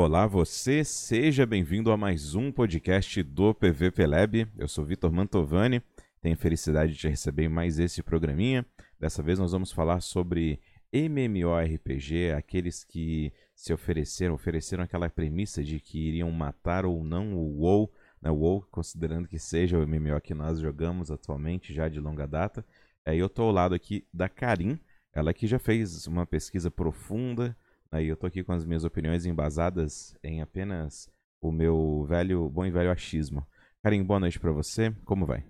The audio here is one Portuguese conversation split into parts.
Olá, você, seja bem-vindo a mais um podcast do PVP Lab. Eu sou Vitor Mantovani, tenho felicidade de te receber mais esse programinha. Dessa vez nós vamos falar sobre MMORPG, aqueles que se ofereceram, ofereceram aquela premissa de que iriam matar ou não o WoW, né, o WoW considerando que seja o MMO que nós jogamos atualmente, já de longa data. É, eu estou ao lado aqui da Karim, ela que já fez uma pesquisa profunda, Aí eu tô aqui com as minhas opiniões embasadas em apenas o meu velho, bom e velho achismo. Karim, boa noite para você. Como vai?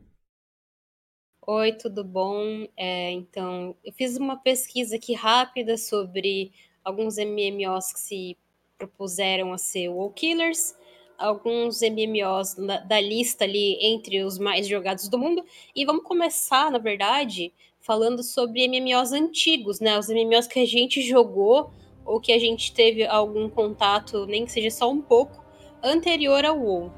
Oi, tudo bom? É, então, eu fiz uma pesquisa aqui rápida sobre alguns MMOs que se propuseram a ser WoW Killers, alguns MMOs da, da lista ali entre os mais jogados do mundo, e vamos começar, na verdade, falando sobre MMOs antigos, né? Os MMOs que a gente jogou ou que a gente teve algum contato, nem que seja só um pouco, anterior ao WoW.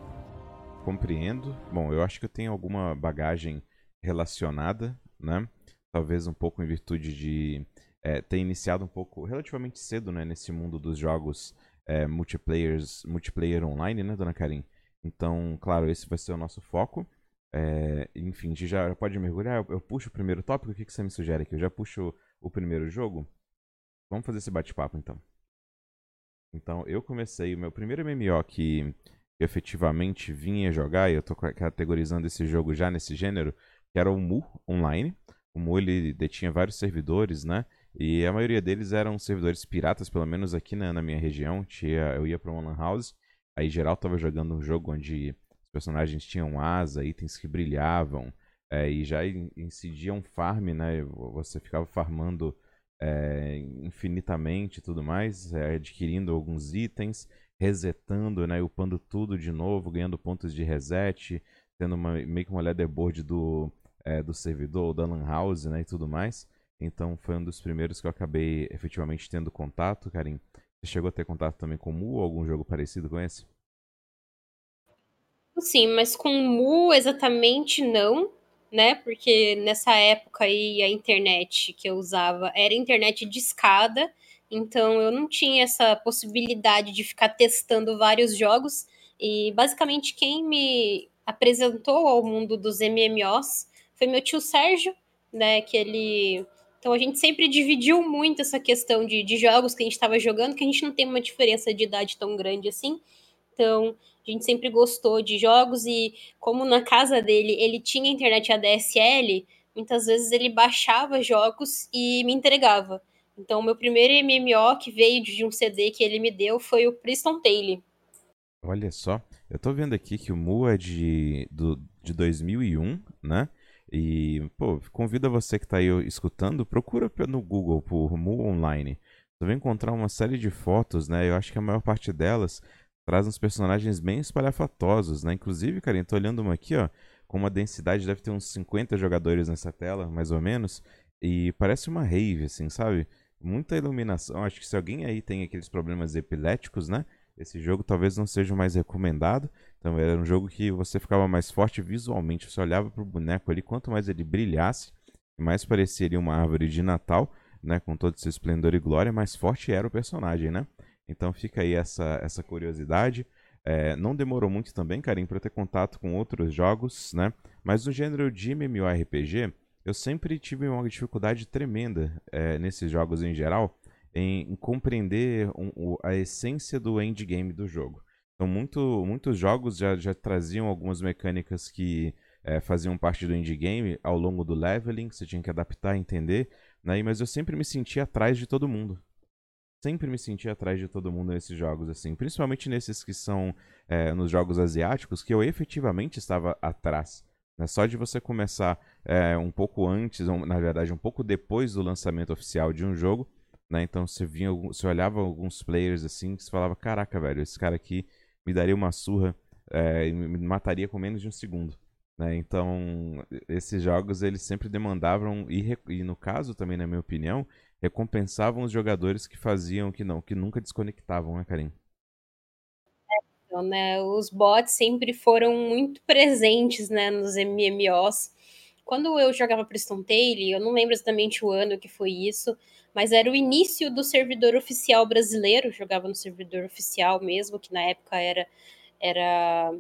Compreendo. Bom, eu acho que eu tenho alguma bagagem relacionada, né? Talvez um pouco em virtude de é, ter iniciado um pouco relativamente cedo, né, nesse mundo dos jogos é, multiplayers, multiplayer online, né, dona Karim? Então, claro, esse vai ser o nosso foco. É, enfim, já pode mergulhar. Eu, eu, puxo o primeiro tópico. O que, que você me sugere aqui? Eu já puxo o primeiro jogo? Vamos fazer esse bate-papo então. Então, eu comecei o meu primeiro MMO que efetivamente vinha jogar, e eu tô categorizando esse jogo já nesse gênero, que era o Mu Online. O Mu ele detinha vários servidores, né? E a maioria deles eram servidores piratas, pelo menos aqui na, na minha região. Tinha, eu ia para uma lan house, aí geral tava jogando um jogo onde os personagens tinham asa, itens que brilhavam, é, e já incidia um farm, né? Você ficava farmando é, infinitamente e tudo mais, é, adquirindo alguns itens, resetando, né, upando tudo de novo, ganhando pontos de reset, tendo uma, meio que uma leaderboard do, é, do servidor, da lan house né, e tudo mais. Então foi um dos primeiros que eu acabei efetivamente tendo contato, Karim. Você chegou a ter contato também com o Mu ou algum jogo parecido com esse? Sim, mas com Mu exatamente não né? Porque nessa época aí a internet que eu usava era internet de escada, então eu não tinha essa possibilidade de ficar testando vários jogos. E basicamente quem me apresentou ao mundo dos MMOs foi meu tio Sérgio, né? Que ele. Então a gente sempre dividiu muito essa questão de, de jogos que a gente estava jogando, que a gente não tem uma diferença de idade tão grande assim. Então, a gente sempre gostou de jogos e como na casa dele ele tinha internet ADSL, muitas vezes ele baixava jogos e me entregava. Então, meu primeiro MMO que veio de um CD que ele me deu foi o Priston Tale. Olha só, eu tô vendo aqui que o Mu é de, do, de 2001, né? E, pô, convido você que tá aí escutando, procura no Google por Mu Online. Você vai encontrar uma série de fotos, né? Eu acho que a maior parte delas traz uns personagens bem espalhafatosos, né? Inclusive, cara, eu tô olhando uma aqui, ó, com uma densidade, deve ter uns 50 jogadores nessa tela, mais ou menos, e parece uma rave, assim, sabe? Muita iluminação. Acho que se alguém aí tem aqueles problemas epiléticos, né? Esse jogo talvez não seja mais recomendado. Então era um jogo que você ficava mais forte visualmente. Você olhava pro boneco ali, quanto mais ele brilhasse, mais pareceria uma árvore de Natal, né? Com todo esse esplendor e glória, mais forte era o personagem, né? Então fica aí essa, essa curiosidade. É, não demorou muito também, Karim, para ter contato com outros jogos, né? Mas no gênero de MMORPG, eu sempre tive uma dificuldade tremenda é, nesses jogos em geral em, em compreender um, a essência do endgame do jogo. Então, muito, muitos jogos já, já traziam algumas mecânicas que é, faziam parte do endgame ao longo do leveling, que você tinha que adaptar, entender, né? mas eu sempre me sentia atrás de todo mundo sempre me senti atrás de todo mundo nesses jogos, assim. Principalmente nesses que são é, nos jogos asiáticos, que eu efetivamente estava atrás. Né? Só de você começar é, um pouco antes, ou, na verdade, um pouco depois do lançamento oficial de um jogo, né? Então você vinha, você olhava alguns players assim, que você falava, caraca, velho, esse cara aqui me daria uma surra é, e me mataria com menos de um segundo. Né? Então, esses jogos eles sempre demandavam, e, e no caso também, na minha opinião, recompensavam os jogadores que faziam que não, que nunca desconectavam, né, Karim? Então, né, os bots sempre foram muito presentes, né, nos MMOs, quando eu jogava Preston Tale, eu não lembro exatamente o ano que foi isso, mas era o início do servidor oficial brasileiro, jogava no servidor oficial mesmo, que na época era, era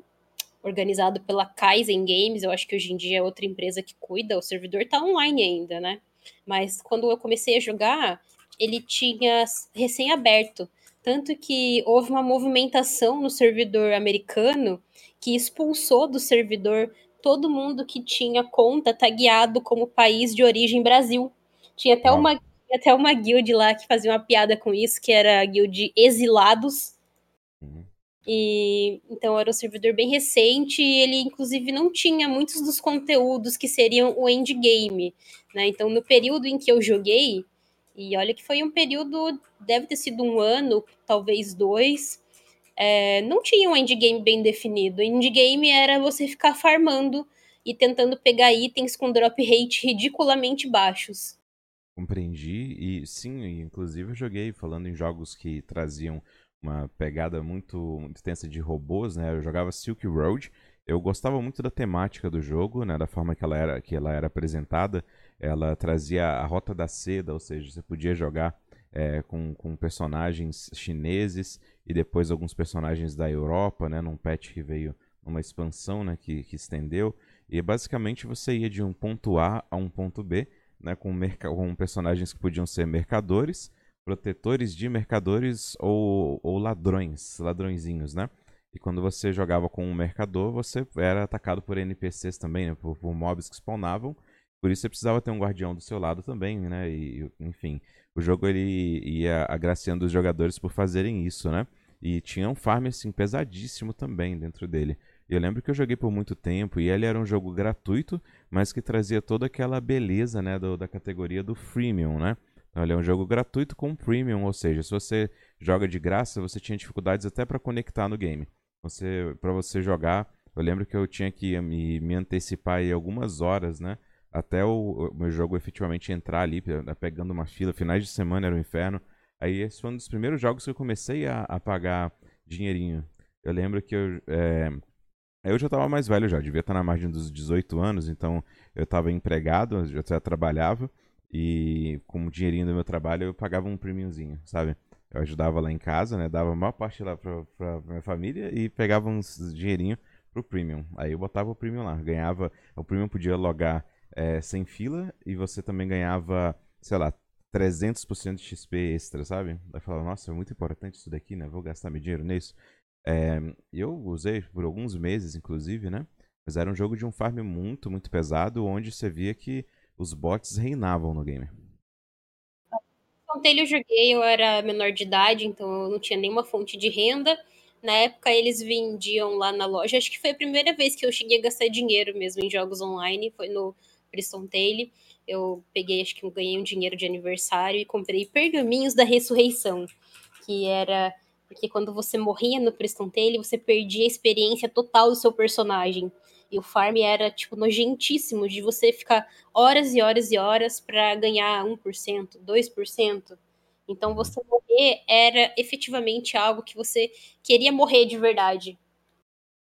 organizado pela Kaizen Games, eu acho que hoje em dia é outra empresa que cuida, o servidor tá online ainda, né? Mas quando eu comecei a jogar, ele tinha recém-aberto. Tanto que houve uma movimentação no servidor americano que expulsou do servidor todo mundo que tinha conta tagueado como país de origem Brasil. Tinha até, uma, até uma guild lá que fazia uma piada com isso, que era a guild Exilados. Uhum. E então era um servidor bem recente e ele inclusive não tinha muitos dos conteúdos que seriam o endgame, né? Então no período em que eu joguei, e olha que foi um período, deve ter sido um ano, talvez dois. É, não tinha um endgame bem definido. Endgame era você ficar farmando e tentando pegar itens com drop rate ridiculamente baixos. Compreendi, e sim, inclusive eu joguei falando em jogos que traziam uma pegada muito, extensa de robôs, né? Eu jogava Silk Road. Eu gostava muito da temática do jogo, né? Da forma que ela era, que ela era apresentada ela trazia a Rota da Seda, ou seja, você podia jogar é, com, com personagens chineses e depois alguns personagens da Europa, né, num patch que veio numa expansão né, que, que estendeu. E basicamente você ia de um ponto A a um ponto B, né, com, com personagens que podiam ser mercadores, protetores de mercadores ou, ou ladrões, ladrõezinhos, né? E quando você jogava com um mercador, você era atacado por NPCs também, né, por, por mobs que spawnavam por isso você precisava ter um guardião do seu lado também, né? E, enfim, o jogo ele ia agraciando os jogadores por fazerem isso, né? E tinha um farm assim pesadíssimo também dentro dele. Eu lembro que eu joguei por muito tempo e ele era um jogo gratuito, mas que trazia toda aquela beleza, né, do, da categoria do freemium, né? Então, ele é um jogo gratuito com premium, ou seja, se você joga de graça, você tinha dificuldades até para conectar no game. Você, para você jogar, eu lembro que eu tinha que me, me antecipar aí algumas horas, né? até o, o, meu jogo efetivamente entrar ali, né, pegando uma fila. Finais de semana era um inferno. Aí esse foi um dos primeiros jogos que eu comecei a, a pagar dinheirinho. Eu lembro que eu. É... Eu já estava mais velho já, devia estar na margem dos 18 anos, então eu estava empregado, eu já trabalhava, e com o dinheirinho do meu trabalho eu pagava um premiumzinho, sabe? Eu ajudava lá em casa, né? Dava a maior parte lá pra, pra minha família e pegava uns dinheirinho pro premium. Aí eu botava o premium lá, ganhava. O premium podia logar é, sem fila e você também ganhava, sei lá, 300% de XP extra, sabe? Vai falar, nossa, é muito importante isso daqui, né? Vou gastar meu dinheiro nisso. É, eu usei por alguns meses, inclusive, né? Mas era um jogo de um farm muito, muito pesado, onde você via que os bots reinavam no game. Quando eu joguei, eu era menor de idade, então eu não tinha nenhuma fonte de renda. Na época, eles vendiam lá na loja. Acho que foi a primeira vez que eu cheguei a gastar dinheiro mesmo em jogos online. Foi no Preston Tale, eu peguei, acho que eu ganhei um dinheiro de aniversário e comprei Pergaminhos da Ressurreição, que era porque quando você morria no Preston Tale, você perdia a experiência total do seu personagem. E o farm era, tipo, nojentíssimo de você ficar horas e horas e horas para ganhar 1%, 2%. Então, você morrer era efetivamente algo que você queria morrer de verdade.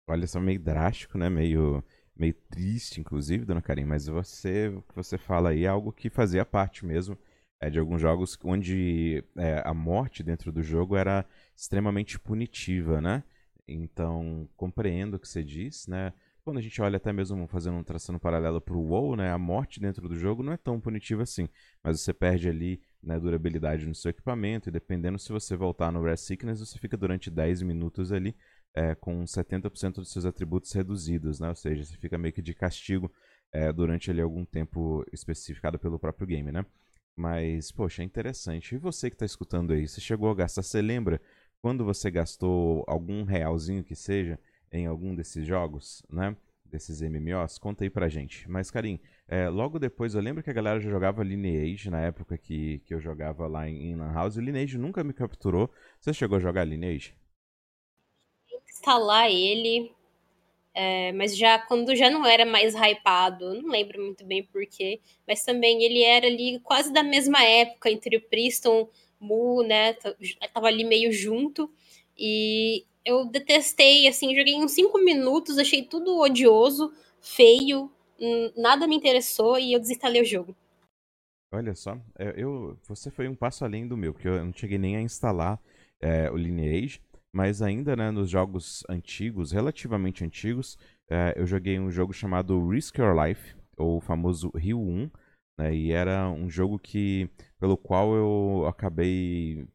Olha, só meio drástico, né? Meio meio triste, inclusive, dona Karim, mas você, o que você fala aí é algo que fazia parte mesmo é, de alguns jogos onde é, a morte dentro do jogo era extremamente punitiva, né? Então, compreendo o que você diz, né? Quando a gente olha até mesmo fazendo um traçando paralelo para o WoW, né? A morte dentro do jogo não é tão punitiva assim, mas você perde ali né, durabilidade no seu equipamento e dependendo se você voltar no Rare Sickness, você fica durante 10 minutos ali é, com 70% dos seus atributos reduzidos, né? Ou seja, você fica meio que de castigo é, durante ali algum tempo especificado pelo próprio game, né? Mas, poxa, é interessante. E você que está escutando aí, você chegou a gastar, você lembra quando você gastou algum realzinho que seja em algum desses jogos, né? Desses MMOs? Conta aí pra gente. Mas, Karim, é, logo depois eu lembro que a galera já jogava Lineage na época que, que eu jogava lá em, em Lan House. O Lineage nunca me capturou. Você chegou a jogar Lineage? instalar ele, é, mas já quando já não era mais hypado, não lembro muito bem porquê, mas também ele era ali quase da mesma época entre o Priston, Mu, né? Tava ali meio junto. E eu detestei, assim, joguei uns 5 minutos, achei tudo odioso, feio, nada me interessou e eu desinstalei o jogo. Olha só, é, eu, você foi um passo além do meu, porque eu não cheguei nem a instalar é, o Lineage, mas ainda né, nos jogos antigos, relativamente antigos, é, eu joguei um jogo chamado Risk Your Life, ou o famoso Rio 1, né, e era um jogo que pelo qual eu acabei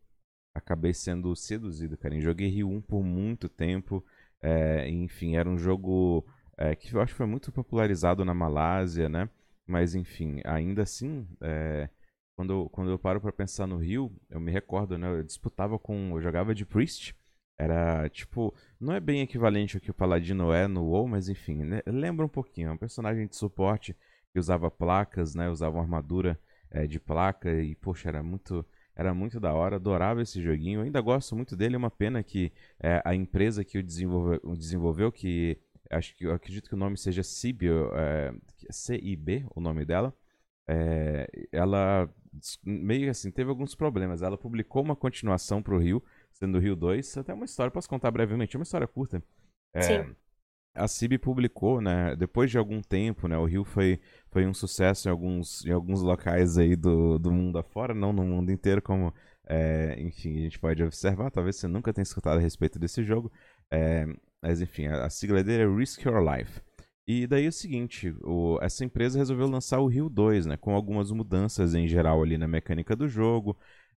acabei sendo seduzido, cara. Eu joguei Rio 1 por muito tempo, é, enfim, era um jogo é, que eu acho que foi muito popularizado na Malásia, né? Mas enfim, ainda assim, é, quando, eu, quando eu paro para pensar no Rio, eu me recordo, né? Eu disputava com. Eu jogava de Priest. Era tipo. Não é bem equivalente ao que o Paladino é no WoW, mas enfim, né? lembra um pouquinho. É um personagem de suporte que usava placas, né? Usava uma armadura é, de placa e, poxa, era muito. Era muito da hora, adorava esse joguinho. Ainda gosto muito dele. É uma pena que é, a empresa que o desenvolveu, desenvolveu que acho que eu acredito que o nome seja CIB, é, CIB, o nome dela. É, ela meio assim teve alguns problemas. Ela publicou uma continuação para o Rio, sendo o Rio 2. Até uma história, posso contar brevemente, é uma história curta. É, Sim. A CIB publicou, né, depois de algum tempo, né, o Rio foi, foi um sucesso em alguns, em alguns locais aí do, do mundo afora, não no mundo inteiro, como, é, enfim, a gente pode observar, talvez você nunca tenha escutado a respeito desse jogo, é, mas enfim, a, a sigla dele é Risk Your Life. E daí é o seguinte, o, essa empresa resolveu lançar o Rio 2, né, com algumas mudanças em geral ali na mecânica do jogo,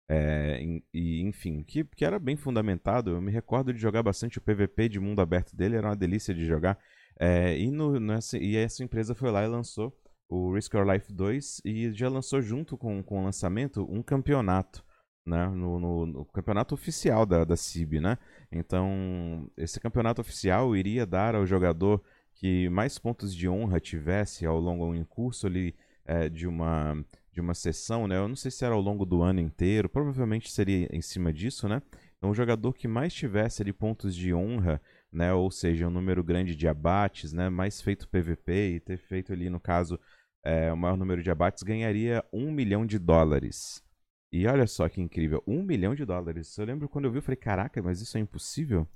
é, e enfim, que, que era bem fundamentado. Eu me recordo de jogar bastante o PVP de mundo aberto dele, era uma delícia de jogar. É, e, no, nessa, e essa empresa foi lá e lançou o Risk Your Life 2 e já lançou junto com, com o lançamento um campeonato né, no, no, no, campeonato oficial da, da CIB, né? Então, esse campeonato oficial iria dar ao jogador que mais pontos de honra tivesse ao longo do curso ali é, de uma de uma sessão, né? Eu não sei se era ao longo do ano inteiro, provavelmente seria em cima disso, né? Então, o jogador que mais tivesse ali pontos de honra, né? Ou seja, um número grande de abates, né? Mais feito PVP e ter feito ali, no caso, é, o maior número de abates, ganharia um milhão de dólares. E olha só que incrível, um milhão de dólares. Eu lembro quando eu vi, eu falei, caraca, mas isso é impossível?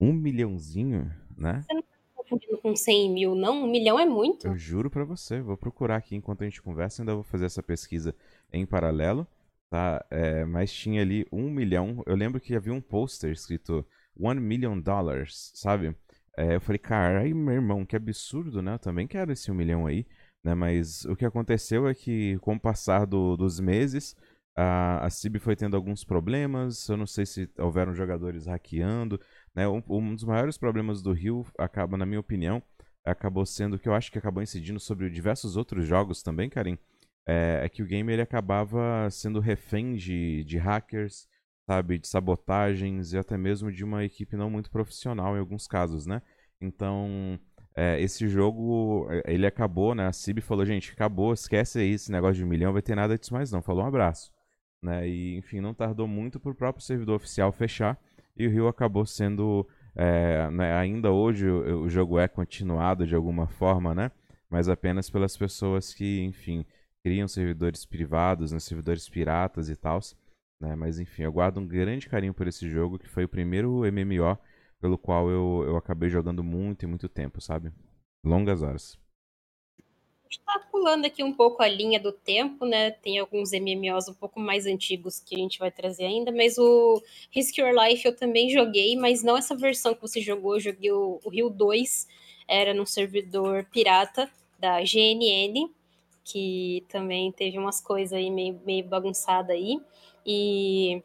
Um milhãozinho, né? Você não com 100 mil, não? Um milhão é muito. Eu juro pra você, vou procurar aqui enquanto a gente conversa, ainda vou fazer essa pesquisa em paralelo, tá? É, mas tinha ali um milhão, eu lembro que havia um pôster escrito one million dollars, sabe? É, eu falei, caralho, meu irmão, que absurdo, né? Eu também quero esse um milhão aí, né? Mas o que aconteceu é que, com o passar do, dos meses, a, a CIB foi tendo alguns problemas, eu não sei se houveram jogadores hackeando. Né? Um, um dos maiores problemas do Rio acaba, na minha opinião, acabou sendo que eu acho que acabou incidindo sobre diversos outros jogos também, Karim. É, é que o game ele acabava sendo refém de, de hackers, sabe, de sabotagens e até mesmo de uma equipe não muito profissional em alguns casos, né? Então, é, esse jogo, é, ele acabou, né? A CIB falou, gente, acabou, esquece aí esse negócio de um milhão, vai ter nada disso mais não. Falou um abraço. Né? E, enfim, não tardou muito para o próprio servidor oficial fechar e o Rio acabou sendo. É, né, ainda hoje o, jogo é continuado de alguma forma, né? Mas apenas pelas pessoas que, enfim, criam servidores privados, né, servidores piratas e tal. Né? Mas enfim, eu guardo um grande carinho por esse jogo, que foi o primeiro MMO pelo qual eu, eu acabei jogando muito e muito tempo, sabe? Longas horas está pulando aqui um pouco a linha do tempo, né? Tem alguns MMOs um pouco mais antigos que a gente vai trazer ainda, mas o Risk Your Life eu também joguei, mas não essa versão que você jogou, eu joguei o, Rio 2, era num servidor pirata da GNN, que também teve umas coisas aí meio, meio bagunçada aí. E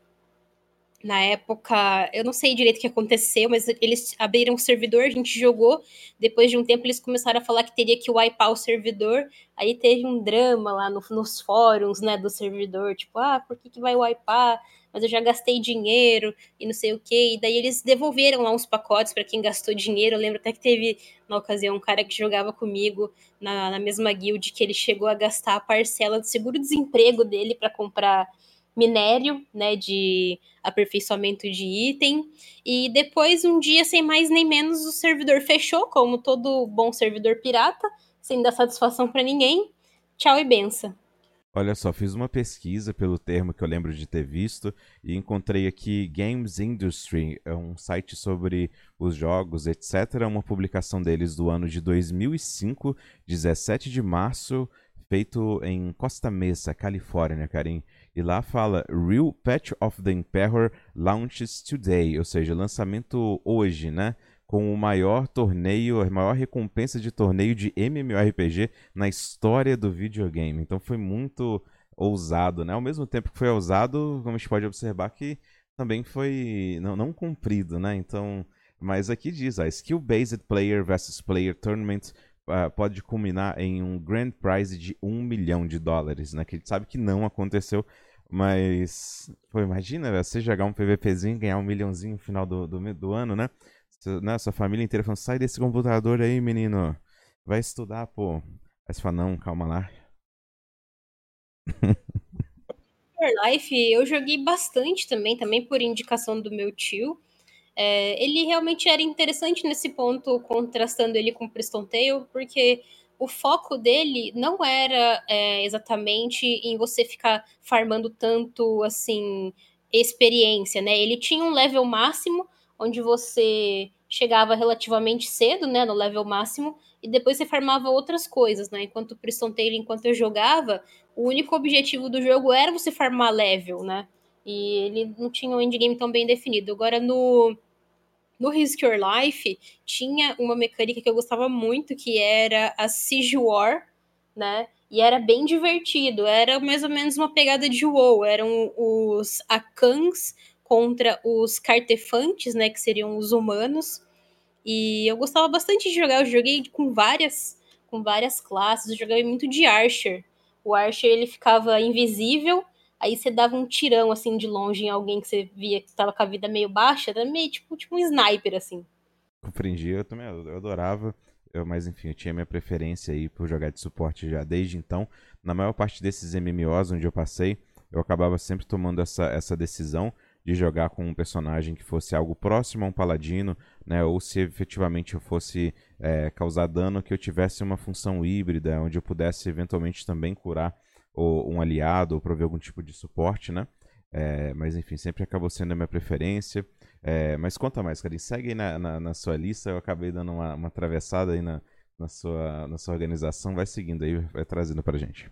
na época, eu não sei direito o que aconteceu, mas eles abriram o servidor, a gente jogou. Depois de um tempo, eles começaram a falar que teria que wipear o servidor. Aí teve um drama lá no, nos fóruns, né, do servidor, tipo, ah, por que, que vai wipear? Mas eu já gastei dinheiro e não sei o que. E daí eles devolveram lá uns pacotes para quem gastou dinheiro. Eu lembro até que teve, na ocasião, um cara que jogava comigo na, na mesma guild que ele chegou a gastar a parcela do seguro-desemprego dele para comprar minério, né, de aperfeiçoamento de item. E depois, um dia, sem mais nem menos, o servidor fechou, como todo bom servidor pirata, sem dar satisfação para ninguém. Tchau e benção. Olha só, fiz uma pesquisa pelo termo que eu lembro de ter visto e encontrei aqui Games Industry, é um site sobre os jogos, etc. Uma publicação deles do ano de 2005, 17 de março, feito em Costa Mesa, Califórnia, Karim. E lá fala Real Patch of the Emperor launches today, ou seja, lançamento hoje, né? com o maior torneio, a maior recompensa de torneio de MMORPG na história do videogame. Então foi muito ousado, né? Ao mesmo tempo que foi ousado, como a gente pode observar que também foi não, não cumprido, né? Então, mas aqui diz, a Skill Based Player versus Player Tournament uh, pode culminar em um Grand Prize de um milhão de dólares, né? Que a gente sabe que não aconteceu, mas pô, imagina você jogar um PVPzinho e ganhar um milhãozinho no final do, do, do ano, né? né, sua família inteira falando, sai desse computador aí, menino. Vai estudar, pô. Aí você fala, não, calma lá. Life eu joguei bastante também, também por indicação do meu tio. É, ele realmente era interessante nesse ponto, contrastando ele com Preston Tale, porque o foco dele não era é, exatamente em você ficar farmando tanto, assim, experiência, né? Ele tinha um level máximo, onde você chegava relativamente cedo, né, no level máximo, e depois você farmava outras coisas, né? Enquanto o Priston Taylor, enquanto eu jogava, o único objetivo do jogo era você farmar level, né? E ele não tinha um endgame tão bem definido. Agora, no, no Risk Your Life, tinha uma mecânica que eu gostava muito, que era a Siege War, né? E era bem divertido. Era mais ou menos uma pegada de WoW. Eram os Akans contra os cartefantes, né, que seriam os humanos. E eu gostava bastante de jogar, eu joguei com várias com várias classes, eu joguei muito de Archer. O Archer ele ficava invisível, aí você dava um tirão assim de longe em alguém que você via que estava com a vida meio baixa, era meio tipo, tipo um sniper assim. Compreendi, eu também eu adorava. Eu, mas enfim, eu tinha minha preferência aí por jogar de suporte já desde então. Na maior parte desses MMOs onde eu passei, eu acabava sempre tomando essa, essa decisão de jogar com um personagem que fosse algo próximo a um paladino, né? Ou se efetivamente eu fosse é, causar dano, que eu tivesse uma função híbrida, onde eu pudesse eventualmente também curar ou, um aliado ou prover algum tipo de suporte, né? É, mas enfim, sempre acabou sendo a minha preferência. É, mas conta mais, cara. segue aí na, na, na, sua lista. Eu acabei dando uma, uma atravessada aí na, na, sua, na sua organização. Vai seguindo aí, vai trazendo pra gente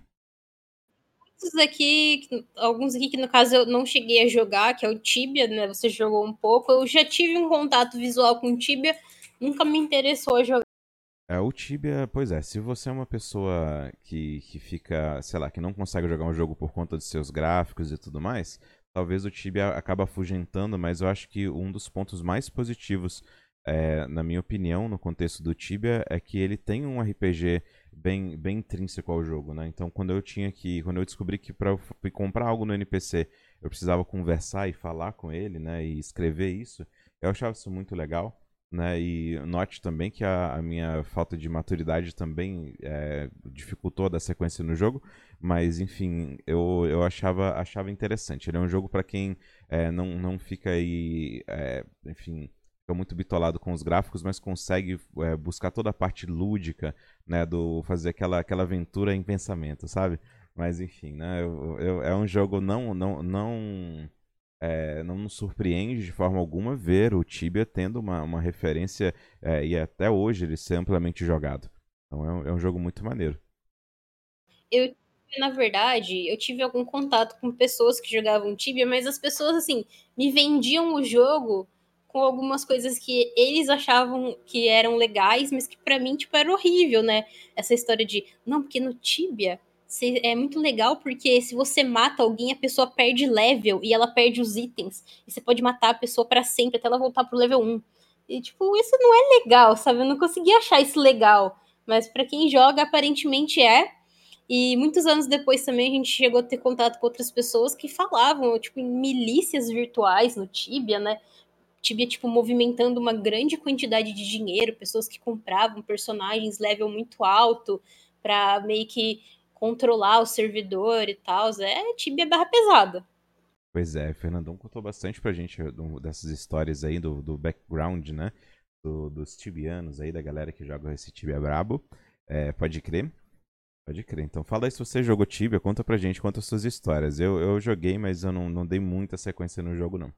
muitos aqui, alguns aqui que no caso eu não cheguei a jogar, que é o Tibia, né? Você jogou um pouco. Eu já tive um contato visual com o Tibia, nunca me interessou a jogar. É, o Tibia, pois é, se você é uma pessoa que, que fica, sei lá, que não consegue jogar um jogo por conta de seus gráficos e tudo mais, talvez o Tibia acaba afugentando, mas eu acho que um dos pontos mais positivos, é, na minha opinião, no contexto do Tibia, é que ele tem um RPG bem, bem intrínseco ao jogo, né? Então, quando eu tinha que, quando eu descobri que para comprar algo no NPC eu precisava conversar e falar com ele, né? E escrever isso, eu achava isso muito legal, né? E note também que a, a minha falta de maturidade também é, dificultou da sequência no jogo, mas enfim, eu, eu achava, achava interessante. Ele é um jogo para quem é, não, não fica aí, é, enfim fica muito bitolado com os gráficos, mas consegue buscar toda a parte lúdica, né, do fazer aquela, aquela aventura em pensamento, sabe? Mas enfim, né, eu, eu, é um jogo não não não é, não nos surpreende de forma alguma ver o Tibia tendo uma, uma referência é, e até hoje ele ser amplamente jogado. Então é um, é um jogo muito maneiro. Eu na verdade, eu tive algum contato com pessoas que jogavam Tibia, mas as pessoas, assim, me vendiam o jogo com algumas coisas que eles achavam que eram legais, mas que para mim, tipo, era horrível, né? Essa história de, não, porque no Tibia é muito legal porque se você mata alguém, a pessoa perde level e ela perde os itens. E você pode matar a pessoa para sempre até ela voltar pro level 1. E, tipo, isso não é legal, sabe? Eu não consegui achar isso legal. Mas para quem joga, aparentemente é. E muitos anos depois também a gente chegou a ter contato com outras pessoas que falavam, tipo, em milícias virtuais no Tibia, né? Tibia, tipo, movimentando uma grande quantidade de dinheiro, pessoas que compravam personagens level muito alto para meio que controlar o servidor e tal. É Tibia barra pesada. Pois é, Fernandão contou bastante pra gente dessas histórias aí, do, do background, né? Do, dos tibianos aí, da galera que joga esse Tibia brabo. É, pode crer. Pode crer. Então fala aí se você jogou Tibia, conta pra gente, conta as suas histórias. Eu, eu joguei, mas eu não, não dei muita sequência no jogo, não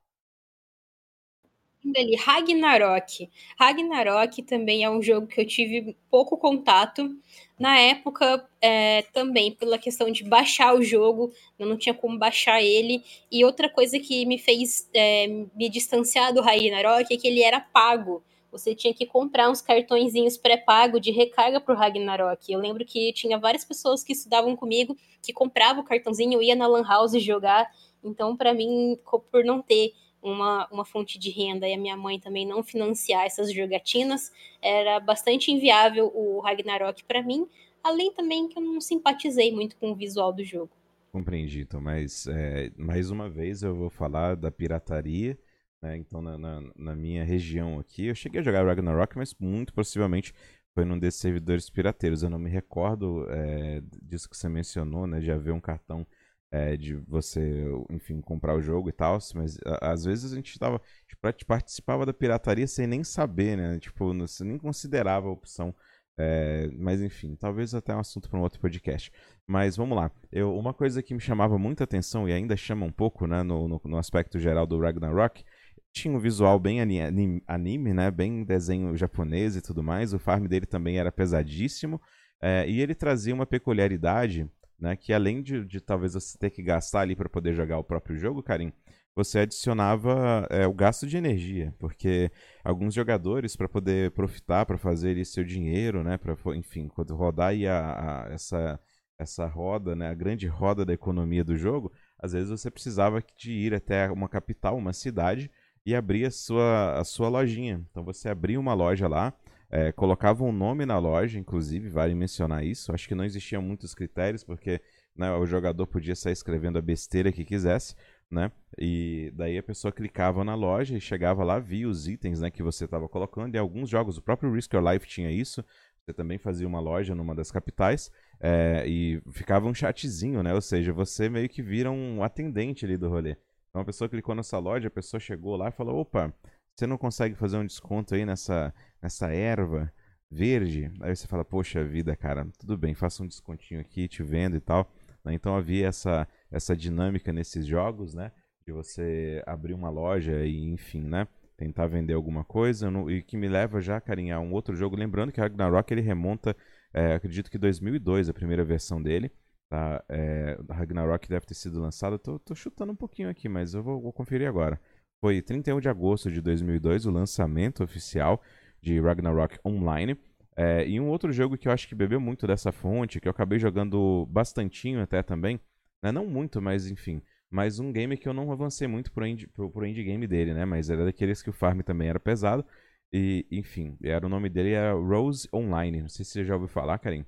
ali, Ragnarok. Ragnarok também é um jogo que eu tive pouco contato. Na época, é, também pela questão de baixar o jogo, eu não tinha como baixar ele. E outra coisa que me fez é, me distanciar do Ragnarok é que ele era pago. Você tinha que comprar uns cartõezinhos pré-pago de recarga pro Ragnarok. Eu lembro que tinha várias pessoas que estudavam comigo que compravam o cartãozinho, ia na Lan House jogar. Então, para mim, por não ter uma, uma fonte de renda e a minha mãe também não financiar essas jogatinas, era bastante inviável o Ragnarok para mim, além também que eu não simpatizei muito com o visual do jogo. Compreendi, então, mas é, mais uma vez eu vou falar da pirataria, né? Então, na, na, na, minha região aqui, eu cheguei a jogar Ragnarok, mas muito possivelmente foi num desses servidores pirateiros. Eu não me recordo é, disso que você mencionou, né? De haver um cartão é, de você, enfim, comprar o jogo e tal, mas às vezes a gente tava, tipo, participava da pirataria sem nem saber, né? Tipo, você nem considerava a opção. É, mas enfim, talvez até um assunto para um outro podcast. Mas vamos lá. Eu, uma coisa que me chamava muita atenção e ainda chama um pouco, né, no, no, no aspecto geral do Ragnarok, tinha um visual bem anime, anime, né, bem desenho japonês e tudo mais. O farm dele também era pesadíssimo. É, e ele trazia uma peculiaridade né? Que além de, de talvez você ter que gastar ali para poder jogar o próprio jogo, Karim, você adicionava é, o gasto de energia, porque alguns jogadores para poder profitar, para fazer ali seu dinheiro, né, para enfim, quando rodar aí a, a, essa essa roda, né, a grande roda da economia do jogo, às vezes você precisava de ir até uma capital, uma cidade e abrir a sua a sua lojinha. Então você abria uma loja lá, é, colocavam um nome na loja, inclusive, vale mencionar isso. Acho que não existiam muitos critérios, porque né, o jogador podia sair escrevendo a besteira que quisesse, né? E daí a pessoa clicava na loja e chegava lá, via os itens né, que você estava colocando. E alguns jogos, o próprio Risk Your Life tinha isso. Você também fazia uma loja numa das capitais é, e ficava um chatzinho, né? Ou seja, você meio que vira um atendente ali do rolê. Então a pessoa clicou nessa loja, a pessoa chegou lá e falou: opa, você não consegue fazer um desconto aí nessa, nessa erva verde? Aí você fala, poxa vida, cara, tudo bem, faça um descontinho aqui, te vendo e tal. Né? Então havia essa, essa dinâmica nesses jogos, né? De você abrir uma loja e, enfim, né? Tentar vender alguma coisa. E que me leva já, carinha, a um outro jogo. Lembrando que Ragnarok ele remonta, é, acredito que 2002, a primeira versão dele. Tá? É, Ragnarok deve ter sido lançado. Tô, tô chutando um pouquinho aqui, mas eu vou, vou conferir agora. Foi 31 de agosto de 2002 o lançamento oficial de Ragnarok Online. É, e um outro jogo que eu acho que bebeu muito dessa fonte, que eu acabei jogando bastantinho até também, né? não muito, mas enfim, mas um game que eu não avancei muito pro indie, pro, pro indie game dele, né? Mas era daqueles que o farm também era pesado. E, enfim, era o nome dele era Rose Online. Não sei se você já ouviu falar, Karim.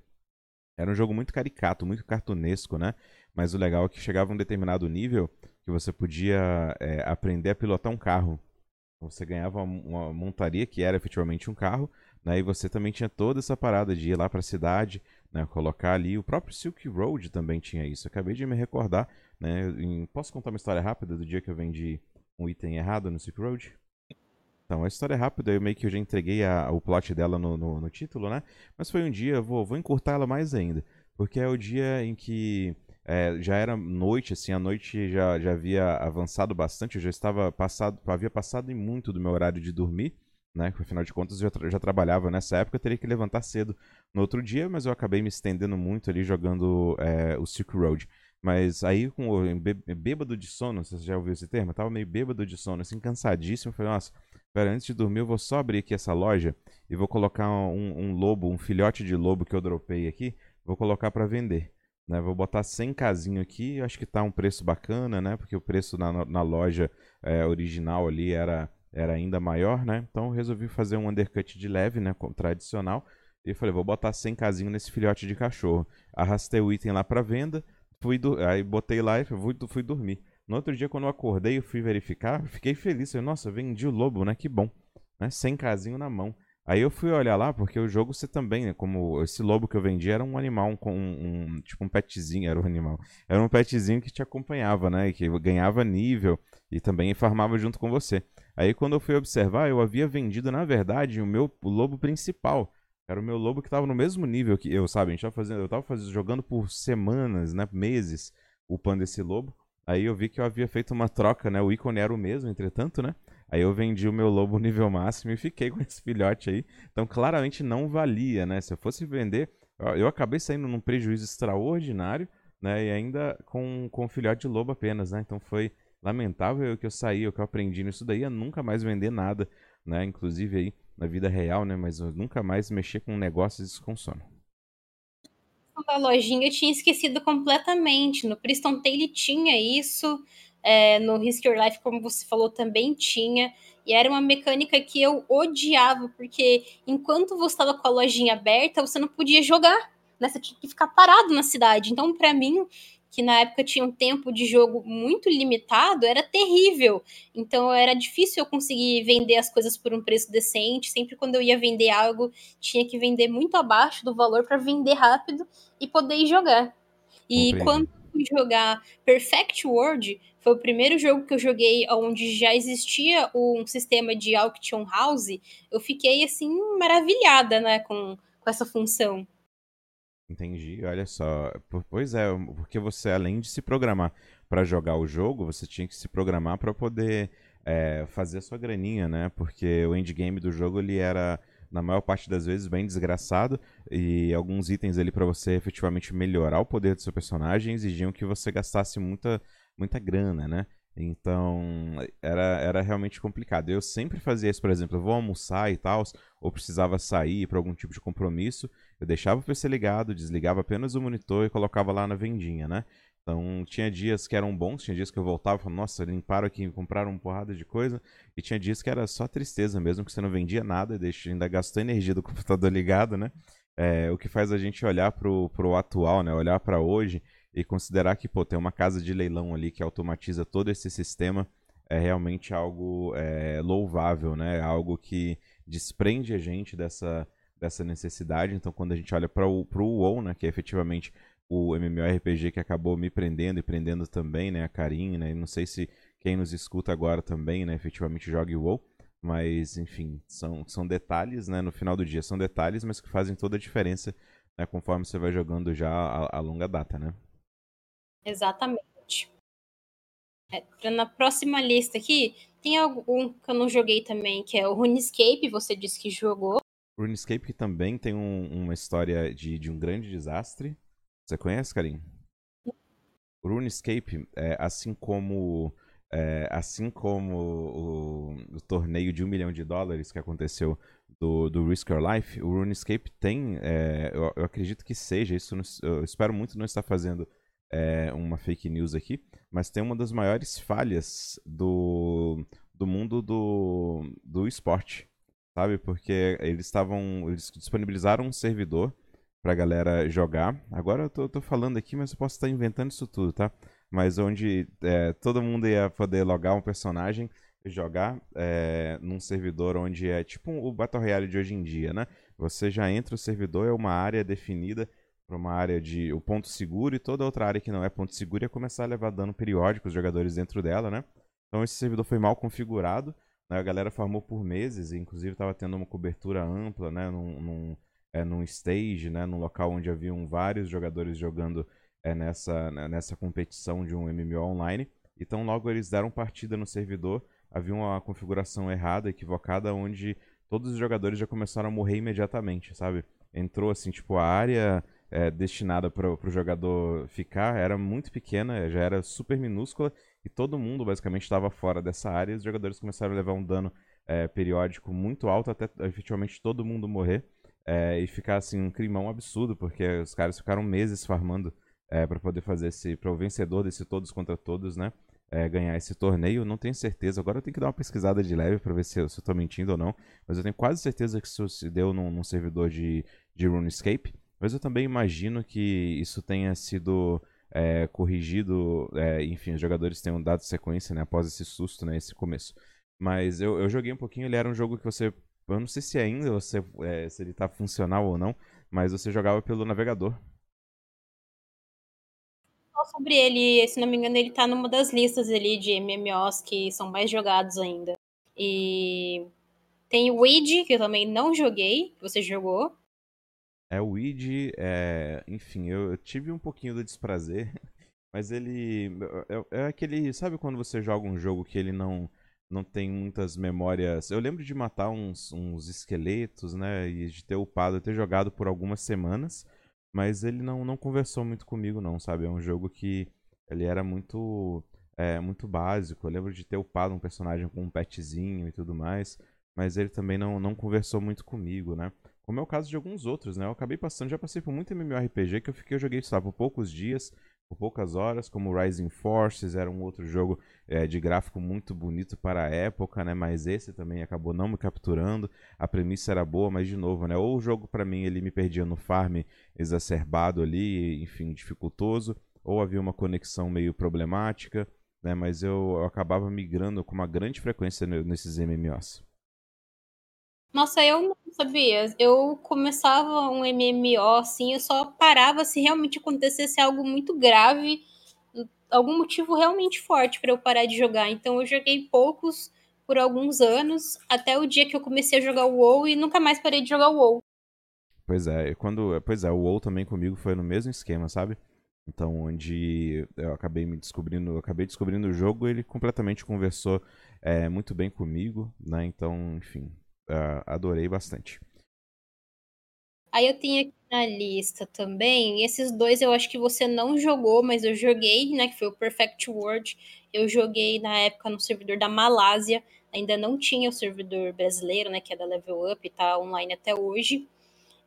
Era um jogo muito caricato, muito cartunesco, né? Mas o legal é que chegava a um determinado nível que você podia é, aprender a pilotar um carro. Você ganhava uma montaria que era efetivamente um carro, né? E você também tinha toda essa parada de ir lá para a cidade, né? Colocar ali. O próprio Silk Road também tinha isso. Acabei de me recordar, né? Em... Posso contar uma história rápida do dia que eu vendi um item errado no Silk Road? Então, a história é rápida, eu meio que eu já entreguei a, o plot dela no, no, no, título, né? Mas foi um dia, vou, vou encurtar ela mais ainda. Porque é o dia em que é, já era noite, assim, a noite já, já havia avançado bastante, eu já estava passado, havia passado em muito do meu horário de dormir, né? Afinal de contas, eu já, já trabalhava nessa época, eu teria que levantar cedo no outro dia, mas eu acabei me estendendo muito ali jogando é, o Silk Road. Mas aí, com o bêbado de sono, você já ouviu esse termo? Eu tava meio bêbado de sono, assim, cansadíssimo. Falei, nossa, pera, antes de dormir eu vou só abrir aqui essa loja e vou colocar um, um lobo, um filhote de lobo que eu dropei aqui, vou colocar para vender. Né, vou botar 100 casinho aqui, acho que tá um preço bacana, né? Porque o preço na, na loja é, original ali era, era ainda maior, né? Então resolvi fazer um undercut de leve, né? Tradicional. E falei, vou botar 100 casinho nesse filhote de cachorro. Arrastei o item lá para venda, fui do... aí botei lá e fui, fui dormir. No outro dia, quando eu acordei e fui verificar, fiquei feliz. Falei, Nossa, vendi o lobo, né? Que bom. Né? 100 casinho na mão. Aí eu fui olhar lá, porque o jogo você também, né? Como esse lobo que eu vendi era um animal, um, um, tipo um petzinho, era um animal. Era um petzinho que te acompanhava, né? Que ganhava nível e também farmava junto com você. Aí quando eu fui observar, eu havia vendido, na verdade, o meu lobo principal. Era o meu lobo que tava no mesmo nível que eu, sabe? A gente tava fazendo, eu tava fazendo, jogando por semanas, né? Meses, upando esse lobo. Aí eu vi que eu havia feito uma troca, né? O ícone era o mesmo, entretanto, né? Aí eu vendi o meu lobo nível máximo e fiquei com esse filhote aí. Então claramente não valia, né? Se eu fosse vender, eu acabei saindo num prejuízo extraordinário, né? E ainda com, com filhote de lobo apenas, né? Então foi lamentável que eu saí, o que eu aprendi nisso daí é nunca mais vender nada, né? Inclusive aí na vida real, né? Mas nunca mais mexer com negócios com sono da lojinha eu tinha esquecido completamente. No Priston Tale tinha isso, é, no Risk Your Life, como você falou, também tinha. E era uma mecânica que eu odiava, porque enquanto você estava com a lojinha aberta, você não podia jogar. Né? Você tinha que ficar parado na cidade. Então, para mim, que na época tinha um tempo de jogo muito limitado, era terrível. Então era difícil eu conseguir vender as coisas por um preço decente. Sempre quando eu ia vender algo, tinha que vender muito abaixo do valor para vender rápido e poder jogar. E Comprei. quando fui jogar Perfect World, foi o primeiro jogo que eu joguei onde já existia um sistema de auction house, eu fiquei assim maravilhada, né, com, com essa função. Entendi, olha só. Pois é, porque você, além de se programar para jogar o jogo, você tinha que se programar para poder é, fazer a sua graninha, né? Porque o endgame do jogo ele era, na maior parte das vezes, bem desgraçado e alguns itens ali para você efetivamente melhorar o poder do seu personagem exigiam que você gastasse muita, muita grana, né? Então, era, era realmente complicado. Eu sempre fazia isso, por exemplo, eu vou almoçar e tal, ou precisava sair para algum tipo de compromisso, eu deixava o PC ligado, desligava apenas o monitor e colocava lá na vendinha, né? Então, tinha dias que eram bons, tinha dias que eu voltava e falava, nossa, limparam aqui, compraram uma porrada de coisa, e tinha dias que era só tristeza mesmo, que você não vendia nada, deixa, ainda gastou energia do computador ligado, né? É, o que faz a gente olhar pro, pro atual, né? Olhar para hoje e considerar que, pô, tem uma casa de leilão ali que automatiza todo esse sistema é realmente algo é, louvável, né? Algo que desprende a gente dessa, dessa necessidade. Então, quando a gente olha para o WoW, né, que é efetivamente o MMORPG que acabou me prendendo e prendendo também, né, a Karim, né? Não sei se quem nos escuta agora também, né, efetivamente joga o WoW, mas enfim, são, são detalhes, né, no final do dia são detalhes, mas que fazem toda a diferença, né, conforme você vai jogando já a, a longa data, né? Exatamente. É, na próxima lista aqui, tem algum que eu não joguei também, que é o RuneScape, você disse que jogou. RuneScape também tem um, uma história de, de um grande desastre. Você conhece, Karim? RuneScape, é, assim como é, assim como o, o, torneio de um milhão de dólares que aconteceu do, do Risk Your Life, o RuneScape tem, é, eu, eu, acredito que seja, isso eu espero muito não estar fazendo é, uma fake news aqui, mas tem uma das maiores falhas do, do mundo do, do esporte, sabe? Porque eles estavam, eles disponibilizaram um servidor pra galera jogar. Agora eu tô, tô, falando aqui, mas eu posso estar inventando isso tudo, tá? Mas onde é, todo mundo ia poder logar um personagem e jogar é, num servidor onde é tipo o Battle Royale de hoje em dia, né? Você já entra, o servidor é uma área definida para uma área de o ponto seguro e toda outra área que não é ponto seguro ia começar a levar dano periódico os jogadores dentro dela, né? Então esse servidor foi mal configurado, né? a galera farmou por meses inclusive estava tendo uma cobertura ampla, né? Num, num, é, num stage, né? Num local onde haviam vários jogadores jogando é, nessa, né? nessa competição de um MMO online. Então logo eles deram partida no servidor, havia uma configuração errada, equivocada, onde todos os jogadores já começaram a morrer imediatamente, sabe? Entrou assim, tipo, a área é, destinada para o jogador ficar era muito pequena, já era super minúscula e todo mundo basicamente estava fora dessa área e os jogadores começaram a levar um dano é, periódico muito alto até efetivamente todo mundo morrer é, e ficar assim um crimão absurdo porque os caras ficaram meses farmando é, para poder fazer esse para o vencedor desse todos contra todos, né? É, ganhar esse torneio, não tenho certeza. Agora eu tenho que dar uma pesquisada de leve para ver se eu, estou mentindo ou não. Mas eu tenho quase certeza que isso se deu num, num servidor de, de RuneScape. Mas eu também imagino que isso tenha sido é, corrigido, é, enfim, os jogadores tenham dado sequência né, após esse susto, né, esse começo. Mas eu, eu joguei um pouquinho, ele era um jogo que você. Eu não sei se ainda você, é, se ele está funcional ou não, mas você jogava pelo navegador. Sobre ele, se não me engano, ele está numa das listas ali de MMOs que são mais jogados ainda. E tem o Weed, que eu também não joguei, que você jogou. É, o Weed, é, enfim, eu, eu tive um pouquinho do desprazer, mas ele é, é, aquele, sabe quando você joga um jogo que ele não não tem muitas memórias. Eu lembro de matar uns, uns esqueletos, né, e de ter upado, ter jogado por algumas semanas, mas ele não, não conversou muito comigo não, sabe? É um jogo que ele era muito é, muito básico. Eu lembro de ter upado um personagem com um petzinho e tudo mais, mas ele também não, não conversou muito comigo, né? Como é o caso de alguns outros, né? Eu acabei passando, já passei por muito MMORPG que eu fiquei, eu joguei, sabe, por poucos dias, por poucas horas, como Rising Forces, era um outro jogo é, de gráfico muito bonito para a época, né? Mas esse também acabou não me capturando. A premissa era boa, mas de novo, né? Ou o jogo para mim ele me perdia no farm exacerbado ali, enfim, dificultoso, ou havia uma conexão meio problemática, né? Mas eu, eu acabava migrando com uma grande frequência nesses MMOs. Nossa, eu não sabia. Eu começava um MMO assim, eu só parava se realmente acontecesse algo muito grave, algum motivo realmente forte para eu parar de jogar. Então eu joguei poucos por alguns anos, até o dia que eu comecei a jogar o WoW e nunca mais parei de jogar o WoW. Pois é, quando, pois é, o WoW também comigo foi no mesmo esquema, sabe? Então, onde eu acabei me descobrindo, acabei descobrindo o jogo, ele completamente conversou é, muito bem comigo, né? Então, enfim, uh, adorei bastante. Aí eu tenho aqui na lista também, esses dois eu acho que você não jogou, mas eu joguei, né, que foi o Perfect World. Eu joguei na época no servidor da Malásia, ainda não tinha o servidor brasileiro, né, que é da Level Up, tá online até hoje.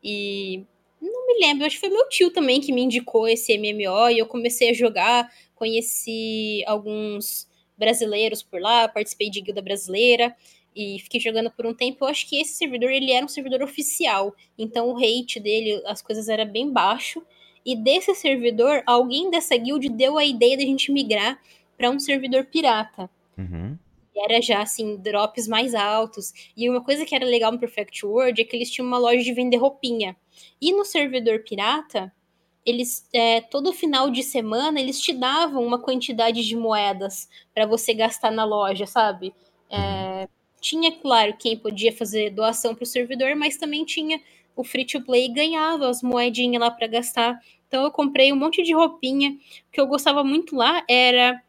E não me lembro, acho que foi meu tio também que me indicou esse MMO e eu comecei a jogar, conheci alguns brasileiros por lá, participei de guilda brasileira e fiquei jogando por um tempo, eu acho que esse servidor ele era um servidor oficial, então o rate dele, as coisas era bem baixo. E desse servidor, alguém dessa guild deu a ideia de a gente migrar para um servidor pirata. Uhum. E era já assim, drops mais altos. E uma coisa que era legal no Perfect World é que eles tinham uma loja de vender roupinha. E no servidor pirata, eles é, todo final de semana eles te davam uma quantidade de moedas para você gastar na loja, sabe? É, uhum. Tinha, claro, quem podia fazer doação para o servidor, mas também tinha o free to play e ganhava as moedinhas lá para gastar. Então eu comprei um monte de roupinha. O que eu gostava muito lá era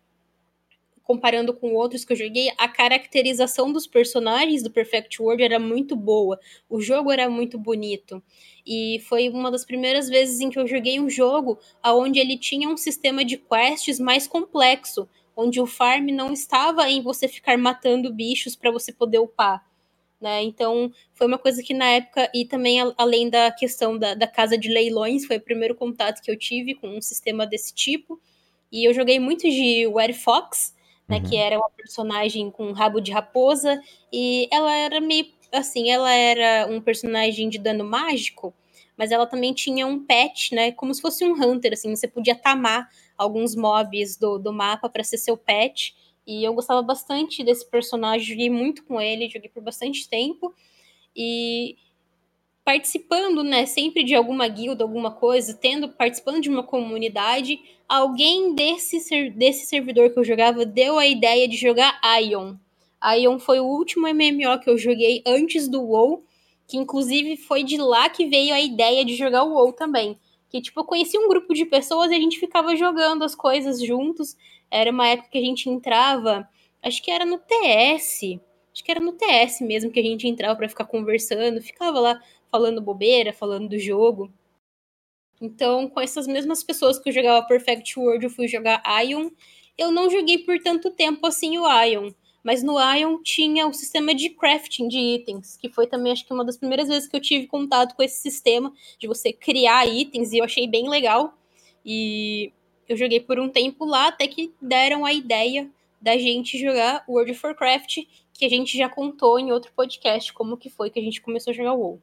comparando com outros que eu joguei, a caracterização dos personagens do Perfect World era muito boa. O jogo era muito bonito. E foi uma das primeiras vezes em que eu joguei um jogo onde ele tinha um sistema de quests mais complexo onde o farm não estava em você ficar matando bichos para você poder upar. Né? Então, foi uma coisa que na época, e também além da questão da, da casa de leilões, foi o primeiro contato que eu tive com um sistema desse tipo. E eu joguei muito de Were Fox, né, uhum. que era uma personagem com rabo de raposa, e ela era meio assim, ela era um personagem de dano mágico, mas ela também tinha um pet, né, como se fosse um hunter, assim, você podia tamar alguns mobs do, do mapa para ser seu pet. E eu gostava bastante desse personagem, joguei muito com ele, joguei por bastante tempo. E participando, né, sempre de alguma guilda, alguma coisa, tendo participando de uma comunidade, alguém desse desse servidor que eu jogava deu a ideia de jogar Ion. Ion foi o último MMO que eu joguei antes do WoW, que inclusive foi de lá que veio a ideia de jogar o WoW também. Que, tipo, eu conheci um grupo de pessoas e a gente ficava jogando as coisas juntos. Era uma época que a gente entrava, acho que era no TS. Acho que era no TS mesmo que a gente entrava para ficar conversando, ficava lá falando bobeira, falando do jogo. Então, com essas mesmas pessoas que eu jogava Perfect World, eu fui jogar Ion. Eu não joguei por tanto tempo assim o Ion. Mas no Ion tinha o sistema de crafting de itens, que foi também, acho que uma das primeiras vezes que eu tive contato com esse sistema de você criar itens, e eu achei bem legal. E eu joguei por um tempo lá, até que deram a ideia da gente jogar World of Warcraft, que a gente já contou em outro podcast como que foi que a gente começou a jogar o WoW.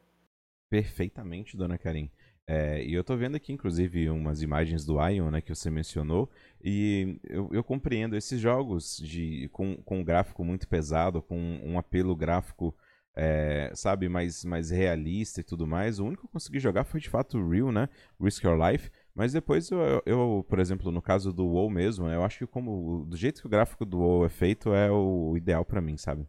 Perfeitamente, dona Karim. É, e eu tô vendo aqui, inclusive, umas imagens do Ion, né, que você mencionou, e eu, eu compreendo esses jogos de, com, com um gráfico muito pesado, com um apelo gráfico, é, sabe, mais, mais realista e tudo mais. O único que eu consegui jogar foi, de fato, o Real, né, Risk Your Life, mas depois eu, eu, por exemplo, no caso do WoW mesmo, eu acho que como do jeito que o gráfico do WoW é feito é o ideal para mim, sabe?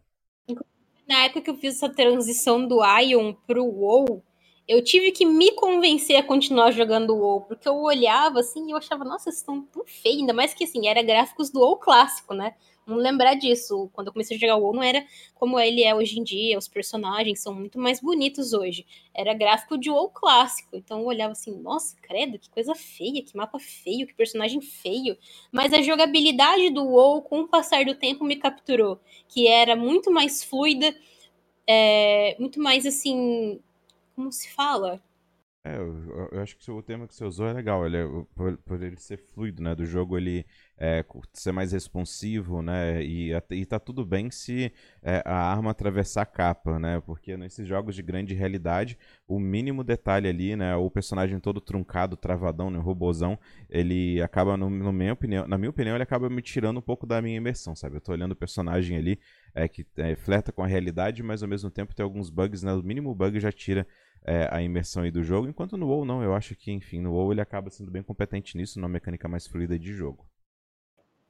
Na época que eu fiz essa transição do Ion pro WoW, eu tive que me convencer a continuar jogando o WoW, porque eu olhava assim e eu achava, nossa, vocês estão tão feios, ainda mais que assim, era gráficos do WoW clássico, né? Vamos lembrar disso. Quando eu comecei a jogar o WoW, não era como ele é hoje em dia, os personagens são muito mais bonitos hoje. Era gráfico de WoW clássico. Então eu olhava assim, nossa, credo, que coisa feia, que mapa feio, que personagem feio. Mas a jogabilidade do WoW, com o passar do tempo, me capturou. Que era muito mais fluida, é, muito mais assim como se fala? É, eu, eu, acho que o tema que você usou é legal, ele é, por, por, ele ser fluido, né, do jogo ele é, ser mais responsivo, né, e, e tá tudo bem se é, a arma atravessar a capa, né, porque nesses jogos de grande realidade, o mínimo detalhe ali, né, o personagem todo truncado, travadão, né, robozão, ele acaba, no, no minha opinião, na minha opinião, ele acaba me tirando um pouco da minha imersão, sabe, eu tô olhando o personagem ali, é, que é, flerta com a realidade, mas ao mesmo tempo tem alguns bugs, né, o mínimo bug já tira é, a imersão aí do jogo, enquanto no WoW não, eu acho que, enfim, no WoW ele acaba sendo bem competente nisso, numa mecânica mais fluida de jogo.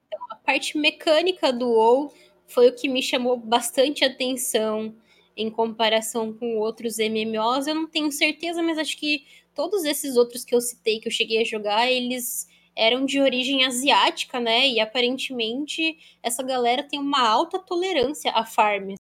Então, a parte mecânica do WoW foi o que me chamou bastante atenção em comparação com outros MMOs. Eu não tenho certeza, mas acho que todos esses outros que eu citei, que eu cheguei a jogar, eles eram de origem asiática, né? E aparentemente essa galera tem uma alta tolerância a farms.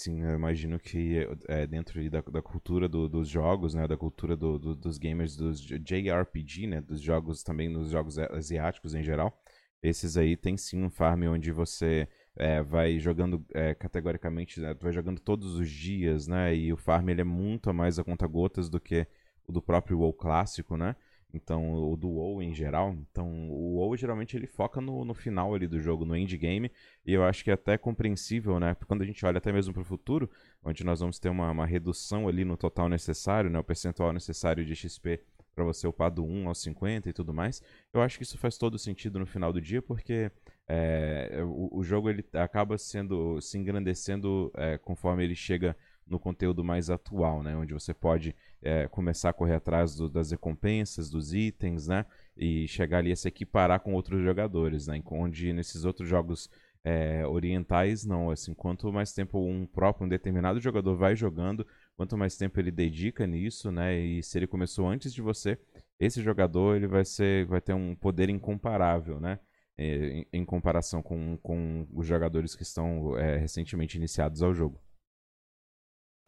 Sim, eu imagino que é, dentro da, da cultura do, dos jogos, né, da cultura do, do, dos gamers, dos JRPG, né, dos jogos também, nos jogos asiáticos em geral, esses aí tem sim um farm onde você é, vai jogando é, categoricamente, né, vai jogando todos os dias, né, e o farm ele é muito mais a conta gotas do que o do próprio WoW clássico, né, então o do WoW em geral. Então o WoW geralmente ele foca no, no final ali do jogo, no endgame, e eu acho que é até compreensível, né? Quando a gente olha até mesmo para o futuro, onde nós vamos ter uma, uma redução ali no total necessário, né? O percentual necessário de XP para você upar do 1 ao 50 e tudo mais. Eu acho que isso faz todo sentido no final do dia, porque é, o, o, jogo ele acaba sendo se engrandecendo é, conforme ele chega no conteúdo mais atual, né? Onde você pode é, começar a correr atrás do, das recompensas, dos itens, né? E chegar ali a se equiparar com outros jogadores, né? Onde nesses outros jogos é, orientais, não. Assim, quanto mais tempo um próprio, um determinado jogador vai jogando, quanto mais tempo ele dedica nisso, né? E se ele começou antes de você, esse jogador ele vai ser, vai ter um poder incomparável, né? É, em, comparação com, com os jogadores que estão é, recentemente iniciados ao jogo.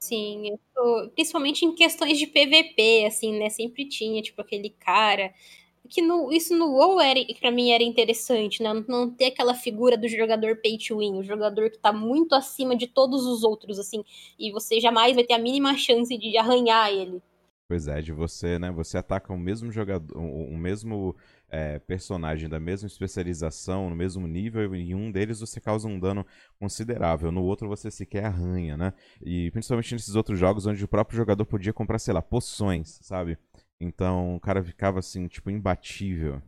Sim, tô, principalmente em questões de PVP, assim, né? Sempre tinha, tipo, aquele cara. Que no, isso no WoW era, pra mim era interessante, né? Não ter aquela figura do jogador pay to win, o jogador que tá muito acima de todos os outros, assim, e você jamais vai ter a mínima chance de arranhar ele. Pois é, de você, né? Você ataca o mesmo jogador, o, o mesmo é, personagem da mesma especialização, no mesmo nível, e em um deles você causa um dano considerável, no outro você sequer arranha, né? E principalmente nesses outros jogos onde o próprio jogador podia comprar, sei lá, poções, sabe? Então o cara ficava assim, tipo, imbatível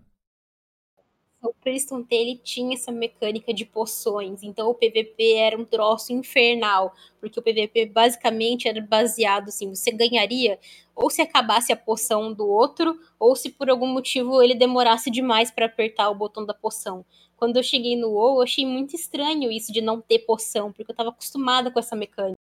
o Priston ele tinha essa mecânica de poções, então o PVP era um troço infernal, porque o PVP basicamente era baseado assim, você ganharia ou se acabasse a poção do outro, ou se por algum motivo ele demorasse demais para apertar o botão da poção. Quando eu cheguei no WoW, eu achei muito estranho isso de não ter poção, porque eu estava acostumada com essa mecânica.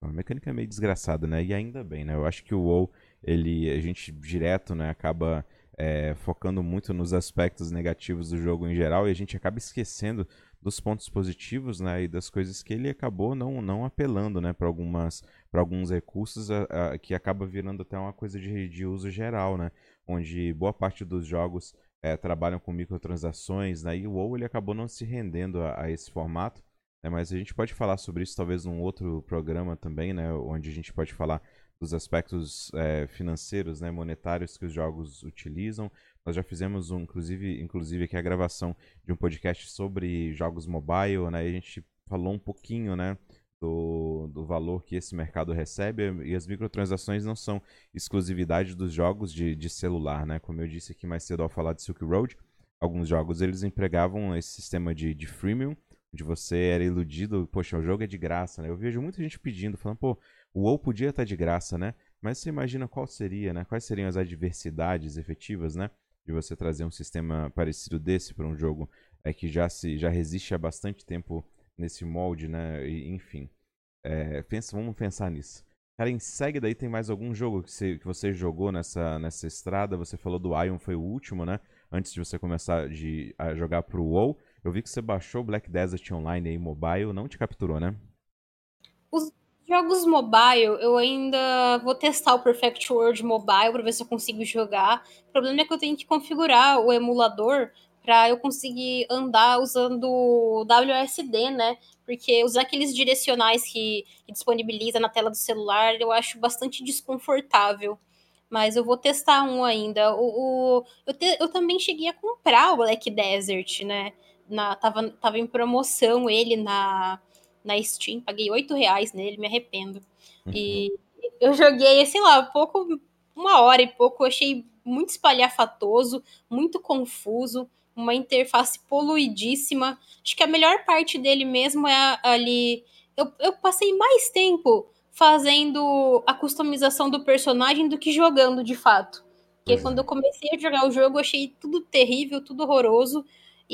A mecânica é meio desgraçada, né? E ainda bem, né? Eu acho que o WoW, ele, a gente direto, né, acaba é, focando muito nos aspectos negativos do jogo em geral e a gente acaba esquecendo dos pontos positivos né, e das coisas que ele acabou não, não apelando né, para alguns recursos a, a, que acaba virando até uma coisa de, de uso geral, né, onde boa parte dos jogos é, trabalham com microtransações né, e o WoW ele acabou não se rendendo a, a esse formato. Né, mas a gente pode falar sobre isso talvez num outro programa também, né, onde a gente pode falar dos aspectos é, financeiros, né, monetários que os jogos utilizam. Nós já fizemos, um, inclusive, inclusive aqui a gravação de um podcast sobre jogos mobile, né, e a gente falou um pouquinho, né, do, do valor que esse mercado recebe e as microtransações não são exclusividade dos jogos de, de celular, né, como eu disse aqui mais cedo ao falar de Silk Road, alguns jogos eles empregavam esse sistema de, de freemium, onde você era iludido, poxa, o jogo é de graça, né? Eu vejo muita gente pedindo, falando, pô, o WoW podia estar de graça, né? Mas você imagina qual seria, né? Quais seriam as adversidades efetivas, né? De você trazer um sistema parecido desse para um jogo é, que já, se, já resiste há bastante tempo nesse molde, né? E, enfim. É, pensa, vamos pensar nisso. Karen, segue daí, tem mais algum jogo que você, que você jogou nessa, nessa estrada? Você falou do Ion, foi o último, né? Antes de você começar de, a jogar pro WoW. Eu vi que você baixou Black Desert Online aí, mobile, não te capturou, né? Os jogos mobile, eu ainda vou testar o Perfect World Mobile para ver se eu consigo jogar. O problema é que eu tenho que configurar o emulador para eu conseguir andar usando o WSD, né? Porque usar aqueles direcionais que, que disponibiliza na tela do celular eu acho bastante desconfortável. Mas eu vou testar um ainda. O, o eu, te, eu também cheguei a comprar o Black Desert, né? Na, tava, tava em promoção ele na, na Steam. Paguei 8 reais nele, me arrependo. Uhum. E eu joguei, sei lá, pouco, uma hora e pouco. Achei muito espalhafatoso, muito confuso uma interface poluidíssima. Acho que a melhor parte dele mesmo é ali. Eu, eu passei mais tempo fazendo a customização do personagem do que jogando de fato. Porque quando eu comecei a jogar o jogo, eu achei tudo terrível, tudo horroroso.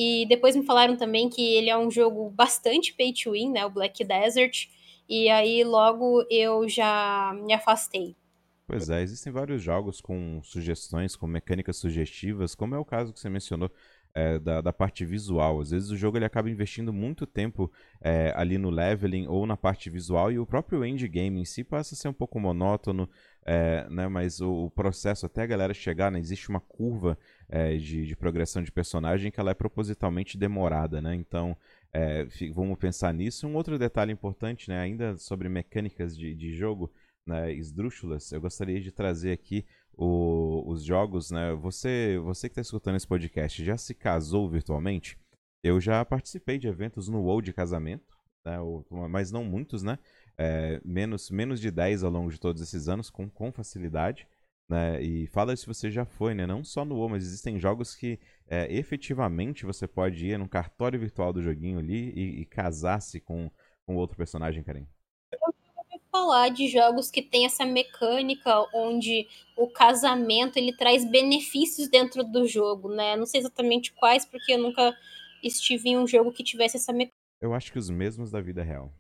E depois me falaram também que ele é um jogo bastante pay to win, né? O Black Desert. E aí logo eu já me afastei. Pois é, existem vários jogos com sugestões, com mecânicas sugestivas, como é o caso que você mencionou é, da, da, parte visual. Às vezes o jogo ele acaba investindo muito tempo é, ali no leveling ou na parte visual e o próprio endgame em si passa a ser um pouco monótono, é, né? mas o, o, processo até a galera chegar, né? existe uma curva é, de, de, progressão de personagem que ela é propositalmente demorada. Né? Então é, vamos pensar nisso. Um outro detalhe importante, né? ainda sobre mecânicas de, de jogo, né, esdrúxulas, eu gostaria de trazer aqui o, os jogos, né? Você, você que está escutando esse podcast já se casou virtualmente? Eu já participei de eventos no WoW de casamento, né? mas não muitos, né? É, menos, menos de 10 ao longo de todos esses anos, com, com facilidade. Né? E fala se você já foi, né? Não só no WoW, mas existem jogos que é, efetivamente você pode ir num cartório virtual do joguinho ali e, e casar-se com, com outro personagem, Karen falar de jogos que tem essa mecânica onde o casamento ele traz benefícios dentro do jogo, né? Não sei exatamente quais, porque eu nunca estive em um jogo que tivesse essa mecânica. Eu acho que os mesmos da vida real.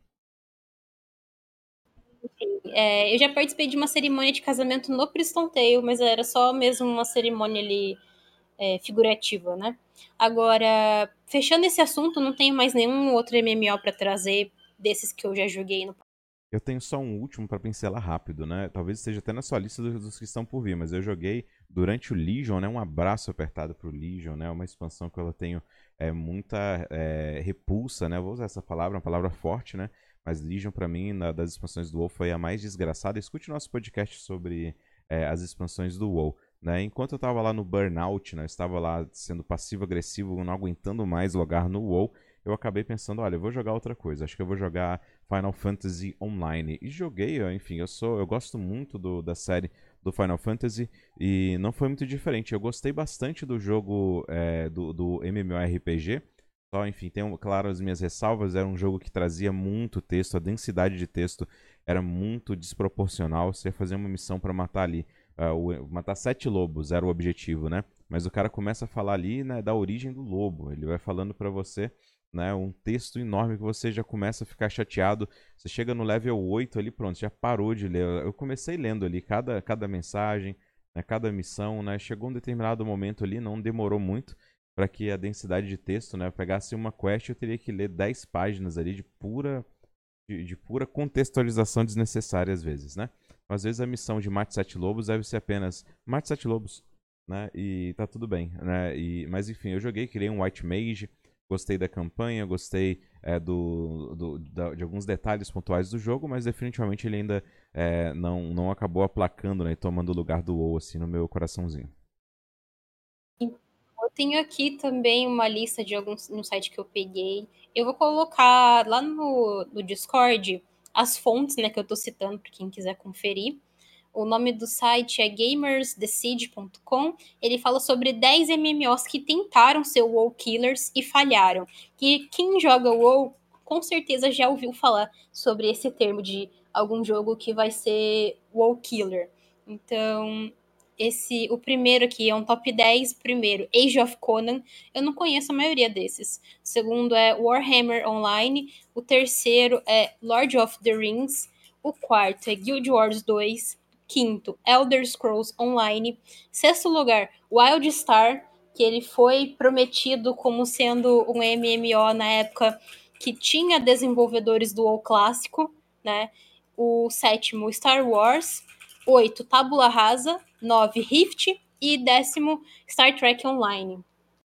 É, eu já participei de uma cerimônia de casamento no Priston Tale, mas era só mesmo uma cerimônia ali é, figurativa, né? Agora, fechando esse assunto, não tenho mais nenhum outro MMO para trazer desses que eu já joguei no eu tenho só um último para pincelar rápido, né? Talvez esteja até na sua lista dos, dos, que estão por vir, mas eu joguei durante o Legion, né? Um abraço apertado pro Legion, né? Uma expansão que eu tenho é, muita é, repulsa, né? Eu vou usar essa palavra, uma palavra forte, né? Mas Legion, para mim, na, das expansões do WoW, foi a mais desgraçada. Escute nosso podcast sobre é, as expansões do WoW. Né? Enquanto eu estava lá no Burnout, né? eu estava lá sendo passivo-agressivo, não aguentando mais logar no WoW, eu acabei pensando, olha, eu vou jogar outra coisa. Acho que eu vou jogar Final Fantasy Online. E joguei, enfim, eu sou, eu gosto muito do, da série do Final Fantasy e não foi muito diferente. Eu gostei bastante do jogo é, do, do MMORPG. Só, enfim, tem, claro, as minhas ressalvas. Era um jogo que trazia muito texto, a densidade de texto era muito desproporcional. Você fazer uma missão para matar ali, uh, matar sete lobos era o objetivo, né? Mas o cara começa a falar ali né, da origem do lobo. Ele vai falando para você né, um texto enorme que você já começa a ficar chateado. Você chega no level 8 ali, pronto, já parou de ler. Eu comecei lendo ali cada, cada mensagem, né, cada missão, né, chegou um determinado momento ali, não demorou muito para que a densidade de texto, né, pegasse uma quest, eu teria que ler 10 páginas ali de pura de, de pura contextualização desnecessária às vezes, né? Às vezes a missão de mate sete lobos deve ser apenas mate sete lobos, né? E tá tudo bem, né? E, mas enfim, eu joguei, criei um White Mage, Gostei da campanha, gostei é, do, do da, de alguns detalhes pontuais do jogo, mas definitivamente ele ainda é, não, não acabou aplacando né, e tomando o lugar do WoW assim, no meu coraçãozinho. Tenho aqui também uma lista de alguns no site que eu peguei. Eu vou colocar lá no, no Discord as fontes né, que eu estou citando para quem quiser conferir. O nome do site é gamersthesiege.com. Ele fala sobre 10 MMOs que tentaram ser WoW Killers e falharam. Que quem joga WoW com certeza já ouviu falar sobre esse termo de algum jogo que vai ser WoW Killer. Então, esse o primeiro aqui é um top 10. Primeiro, Age of Conan. Eu não conheço a maioria desses. O segundo é Warhammer Online. O terceiro é Lord of the Rings. O quarto é Guild Wars 2. Quinto, Elder Scrolls Online. Sexto lugar, Wildstar, que ele foi prometido como sendo um MMO na época que tinha desenvolvedores do WoW clássico, né? O sétimo, Star Wars. Oito, Tabula Rasa. Nove, Rift. E décimo, Star Trek Online.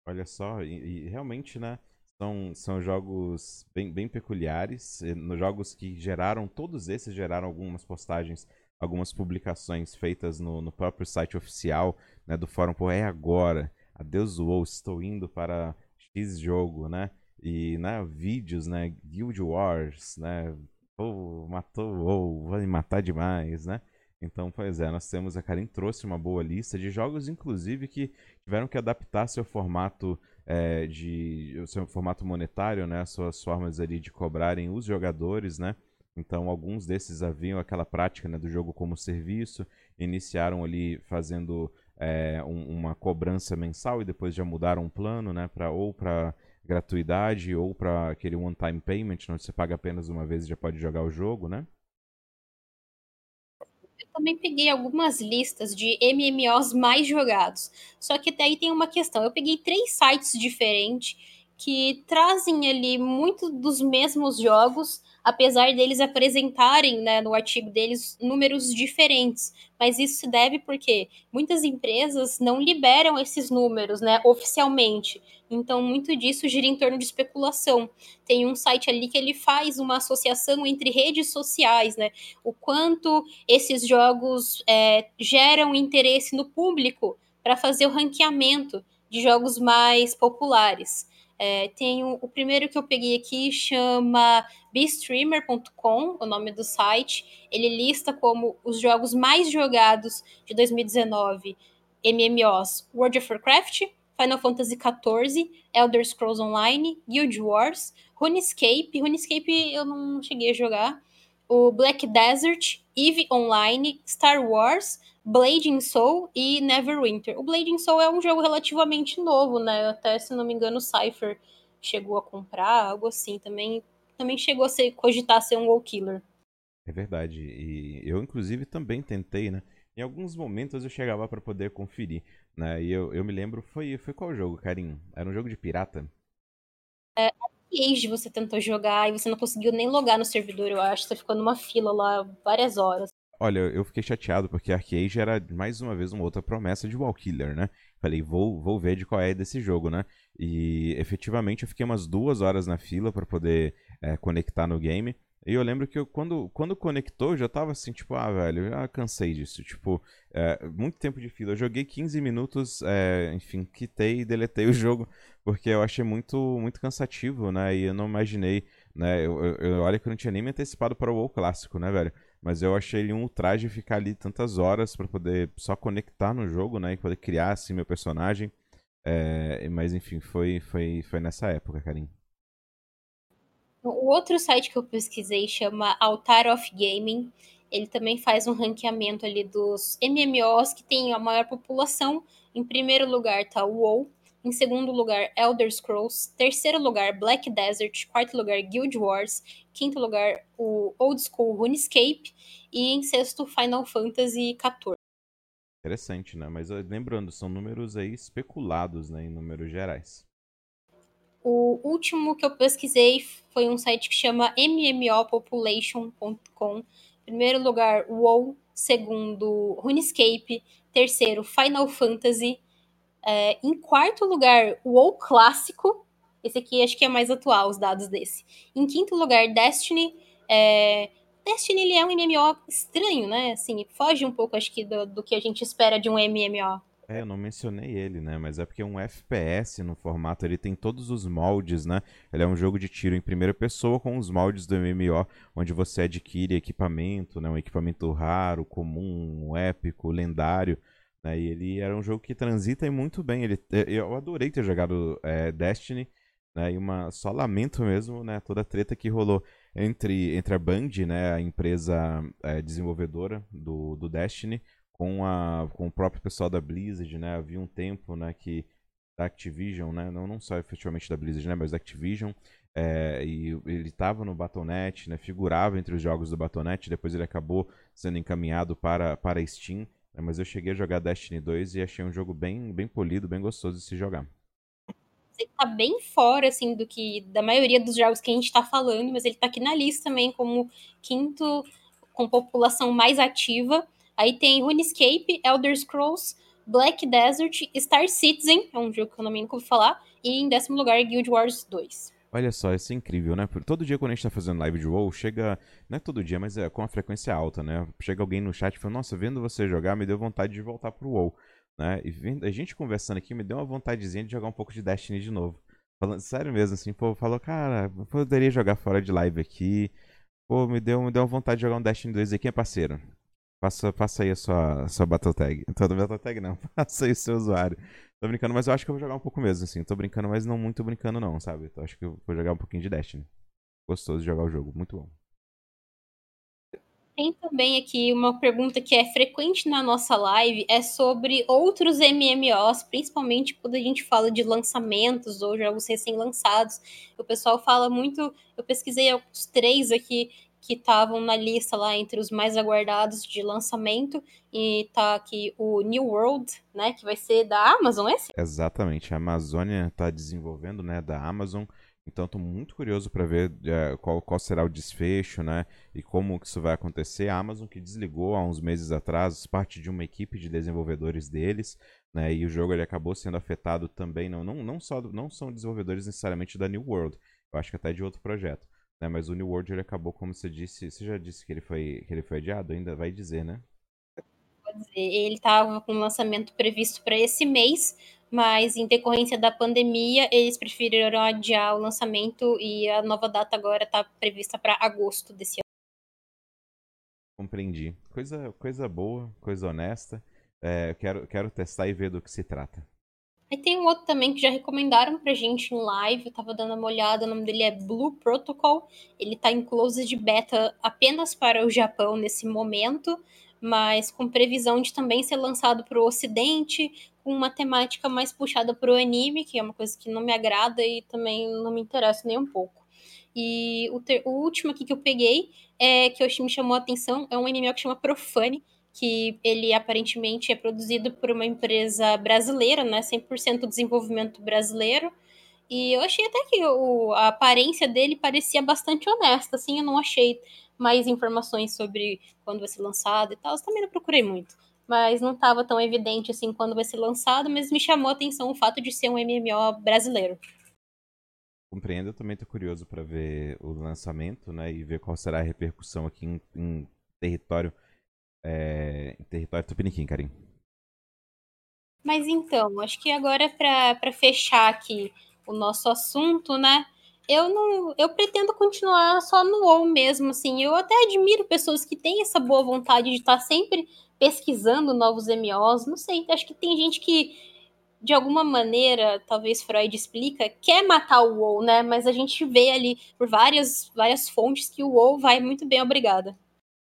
Olha só, e, e realmente, né? São, são jogos bem, bem peculiares, nos jogos que geraram, todos esses geraram algumas postagens, algumas publicações feitas no, no próprio site oficial né, do fórum, pô, é agora, adeus WoW, estou indo para X jogo, né? E né, vídeos, né, Guild Wars, né, pô, matou WoW, vai matar demais, né? Então, pois é, nós temos, a Karim trouxe uma boa lista de jogos, inclusive, que tiveram que adaptar seu formato é, de seu formato monetário, né, as suas formas ali de cobrarem os jogadores, né? Então, alguns desses haviam aquela prática né, do jogo como serviço, iniciaram ali fazendo é, um, uma cobrança mensal e depois já mudaram o plano, né, para ou para gratuidade ou para aquele one-time payment, onde você paga apenas uma vez e já pode jogar o jogo, né? Também peguei algumas listas de MMOs mais jogados. Só que daí tem uma questão. Eu peguei três sites diferentes que trazem ali muito dos mesmos jogos, apesar deles apresentarem né, no artigo deles números diferentes. Mas isso se deve porque muitas empresas não liberam esses números né, oficialmente. Então, muito disso gira em torno de especulação. Tem um site ali que ele faz uma associação entre redes sociais, né? O quanto esses jogos é, geram interesse no público para fazer o ranqueamento de jogos mais populares. É, tem o, o, primeiro que eu peguei aqui chama bestreamer.com, o nome do site. Ele lista como os jogos mais jogados de 2019 MMOs World of Warcraft, Final Fantasy XIV, Elder Scrolls Online, Guild Wars, RuneScape. RuneScape eu não cheguei a jogar. O Black Desert, EVE Online, Star Wars, Blading Soul e Neverwinter. O Blading Soul é um jogo relativamente novo, né? Até, se não me engano, o Cypher chegou a comprar, algo assim. Também, também chegou a ser, cogitar ser um Wall Killer. É verdade. E eu, inclusive, também tentei, né? Em alguns momentos eu chegava para poder conferir, né? E eu, eu me lembro, foi, foi qual jogo, Carinho? Era um jogo de pirata? É, Age você tentou jogar e você não conseguiu nem logar no servidor, eu acho. Você ficou numa fila lá várias horas. Olha, eu fiquei chateado porque Arcade era mais uma vez uma outra promessa de Wallkiller, né? Falei, vou, vou ver de qual é desse jogo, né? E efetivamente eu fiquei umas duas horas na fila para poder é, conectar no game. E eu lembro que eu, quando, quando conectou, eu já tava assim, tipo, ah, velho, eu já cansei disso. Tipo, é, muito tempo de fila. Eu joguei 15 minutos, é, enfim, quitei e deletei o jogo, porque eu achei muito, muito cansativo, né? E eu não imaginei, né? Eu, eu, eu olha que eu não tinha nem me antecipado para o WoW clássico, né, velho? Mas eu achei ele um ultraje ficar ali tantas horas para poder só conectar no jogo, né? E poder criar, assim, meu personagem. É, mas, enfim, foi, foi, foi nessa época, Karim. O outro site que eu pesquisei chama Altar of Gaming. Ele também faz um ranqueamento ali dos MMOs que tem a maior população. Em primeiro lugar está o WoW, em segundo lugar Elder Scrolls, terceiro lugar Black Desert, quarto lugar Guild Wars, quinto lugar o Old School RuneScape e em sexto Final Fantasy XIV. Interessante, né? Mas lembrando, são números aí especulados, né, em números gerais. O último que eu pesquisei foi um site que chama mmopopulation.com. Primeiro lugar, WoW. Segundo, RuneScape. Terceiro, Final Fantasy. É, em quarto lugar, WoW Clássico. Esse aqui acho que é mais atual, os dados desse. Em quinto lugar, Destiny. É, Destiny ele é um MMO estranho, né? Assim, foge um pouco, acho que, do, do que a gente espera de um MMO. É, eu não mencionei ele, né? Mas é porque um FPS no formato, ele tem todos os moldes, né? Ele é um jogo de tiro em primeira pessoa com os moldes do MMO, onde você adquire equipamento, né? Um equipamento raro, comum, épico, lendário. Né? E ele era um jogo que transita muito bem. Ele, eu adorei ter jogado é, Destiny, né? E uma, só lamento mesmo, né? Toda a treta que rolou entre, entre a Band, né? A empresa é, desenvolvedora do, do Destiny, com, a, com o próprio pessoal da Blizzard, né? Havia um tempo, né, que da Activision, né? Não, não só efetivamente da Blizzard, né? Mas da Activision. É, e ele estava no Battle.net, né? Figurava entre os jogos do Battle.net. Depois ele acabou sendo encaminhado para, para Steam. Né? Mas eu cheguei a jogar Destiny 2 e achei um jogo bem, bem polido, bem gostoso de se jogar ele tá bem fora, assim, do que da maioria dos jogos que a gente tá falando, mas ele tá aqui na lista também como quinto com população mais ativa. Aí tem RuneScape, Elder Scrolls, Black Desert, Star Citizen, é um jogo que eu não me nunca ouvi falar, e em décimo lugar Guild Wars 2. Olha só, isso é incrível, né? Todo dia quando a gente tá fazendo live de WoW, chega, não é todo dia, mas é com a frequência alta, né? Chega alguém no chat e fala, nossa, vendo você jogar, me deu vontade de voltar pro WoW. Né? E a gente conversando aqui me deu uma vontadezinha de jogar um pouco de Destiny de novo. Falando sério mesmo, assim, pô, falou, cara, poderia jogar fora de live aqui. Pô, me deu, me deu uma vontade de jogar um Destiny 2 aqui, é parceiro. Passa, passa aí a sua, a sua Battle Tag. Toda Battle Tag não, passa aí o seu usuário. Tô brincando, mas eu acho que eu vou jogar um pouco mesmo, assim. Tô brincando, mas não muito brincando, não, sabe? Então acho que eu vou jogar um pouquinho de Destiny. Gostoso de jogar o jogo, muito bom. Tem também aqui uma pergunta que é frequente na nossa live, é sobre outros MMOs, principalmente quando a gente fala de lançamentos ou jogos recém-lançados. O pessoal fala muito, eu pesquisei os três aqui que estavam na lista lá entre os mais aguardados de lançamento e tá aqui o New World, né, que vai ser da Amazon, é esse? Exatamente, a Amazônia está desenvolvendo, né, da Amazon então estou muito curioso para ver é, qual, qual, será o desfecho, né? E como que isso vai acontecer. A Amazon que desligou há uns meses atrás parte de uma equipe de desenvolvedores deles, né? E o jogo ele acabou sendo afetado também, não, não, não só não são desenvolvedores necessariamente da New World, eu acho que até de outro projeto, né? Mas o New World ele acabou, como você disse, você já disse que ele foi que ele foi adiado, ainda vai dizer, né? Ele estava com lançamento previsto para esse mês, mas em decorrência da pandemia, eles preferiram adiar o lançamento e a nova data agora está prevista para agosto desse ano. Compreendi. Coisa, coisa boa, coisa honesta. É, quero, quero testar e ver do que se trata. Aí tem um outro também que já recomendaram pra gente em live, eu tava dando uma olhada, o nome dele é Blue Protocol. Ele tá em close de beta apenas para o Japão nesse momento, mas com previsão de também ser lançado para o Ocidente, com uma temática mais puxada para o anime, que é uma coisa que não me agrada e também não me interessa nem um pouco. E o, ter, o último aqui que eu peguei, é que eu, me chamou a atenção, é um anime que chama Profane, que ele aparentemente é produzido por uma empresa brasileira, né, 100% desenvolvimento brasileiro, e eu achei até que o, a aparência dele parecia bastante honesta, assim, eu não achei mais informações sobre quando vai ser lançado e tal. Eu também não procurei muito. Mas não estava tão evidente assim quando vai ser lançado, mas me chamou a atenção o fato de ser um MMO brasileiro. Compreendo, eu também estou curioso para ver o lançamento, né, e ver qual será a repercussão aqui em, em território é, em território tupiniquim, Karim. Mas então, acho que agora para fechar aqui o nosso assunto, né? eu não. Eu pretendo continuar só no WoW mesmo, assim. Eu até admiro pessoas que têm essa boa vontade de estar sempre pesquisando novos MOs. Não sei, acho que tem gente que, de alguma maneira, talvez Freud explica, quer matar o WoW, né? Mas a gente vê ali por várias, várias fontes que o WoW vai muito bem, obrigada.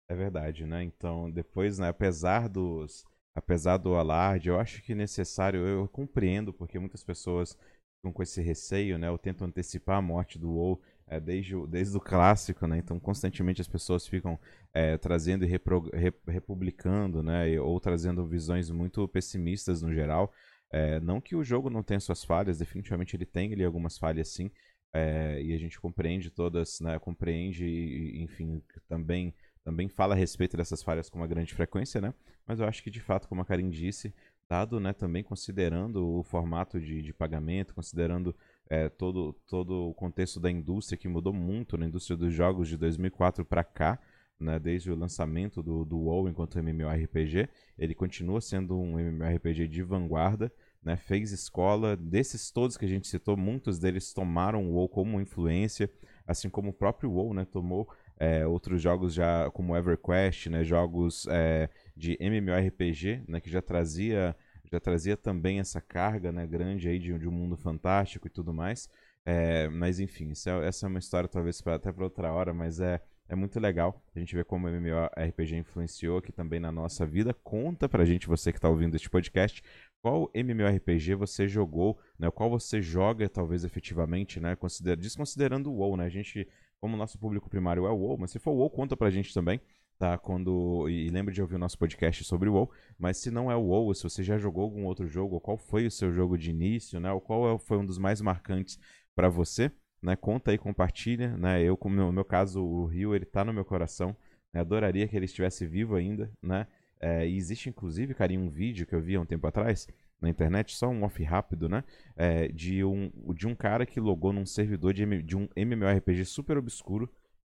É verdade, né? Então, depois, né, apesar dos. Apesar do alarde, eu acho que necessário, eu compreendo, porque muitas pessoas ficam com esse receio, né? Ou tentam antecipar a morte do WoW é, desde, o, desde o clássico, né? Então, constantemente as pessoas ficam é, trazendo e repro, rep, republicando, né? Ou trazendo visões muito pessimistas no geral. É, não que o jogo não tenha suas falhas, definitivamente ele tem ali algumas falhas sim. É, e a gente compreende todas, né? Compreende enfim, também também fala a respeito dessas falhas com uma grande frequência, né? Mas eu acho que de fato, como a Karin disse, dado né, também considerando o formato de, de pagamento, considerando é, todo, todo o contexto da indústria que mudou muito na indústria dos jogos de 2004 para cá, né, desde o lançamento do, do WoW enquanto MMORPG, ele continua sendo um MMORPG de vanguarda, né, fez escola, desses todos que a gente citou, muitos deles tomaram o WoW como influência, assim como o próprio WoW né, tomou é, outros jogos já como EverQuest, né, jogos é, de MMORPG, né, que já trazia já trazia também essa carga né, grande aí de, de um mundo fantástico e tudo mais. É, mas enfim, é, essa é uma história talvez pra, até para outra hora, mas é, é muito legal a gente ver como o MMORPG influenciou aqui também na nossa vida. Conta pra gente, você que está ouvindo este podcast, qual MMORPG você jogou, né? Qual você joga, talvez, efetivamente, né? Considera, desconsiderando o WoW, né? A gente, como nosso público primário é o WoW, mas se for o WoW, conta pra gente também, tá? Quando... E lembre de ouvir o nosso podcast sobre o WoW, mas se não é o WoW, se você já jogou algum outro jogo, qual foi o seu jogo de início, né? Ou qual é foi um dos mais marcantes para você, né? Conta aí, compartilha, né? Eu, no meu caso, o Rio, ele tá no meu coração, né? Adoraria que ele estivesse vivo ainda, né? É, e existe, inclusive, carinho, um vídeo que eu vi há um tempo atrás na internet, só um off rápido, né? É, de, um, de um cara que logou num servidor de, de um MMORPG super obscuro,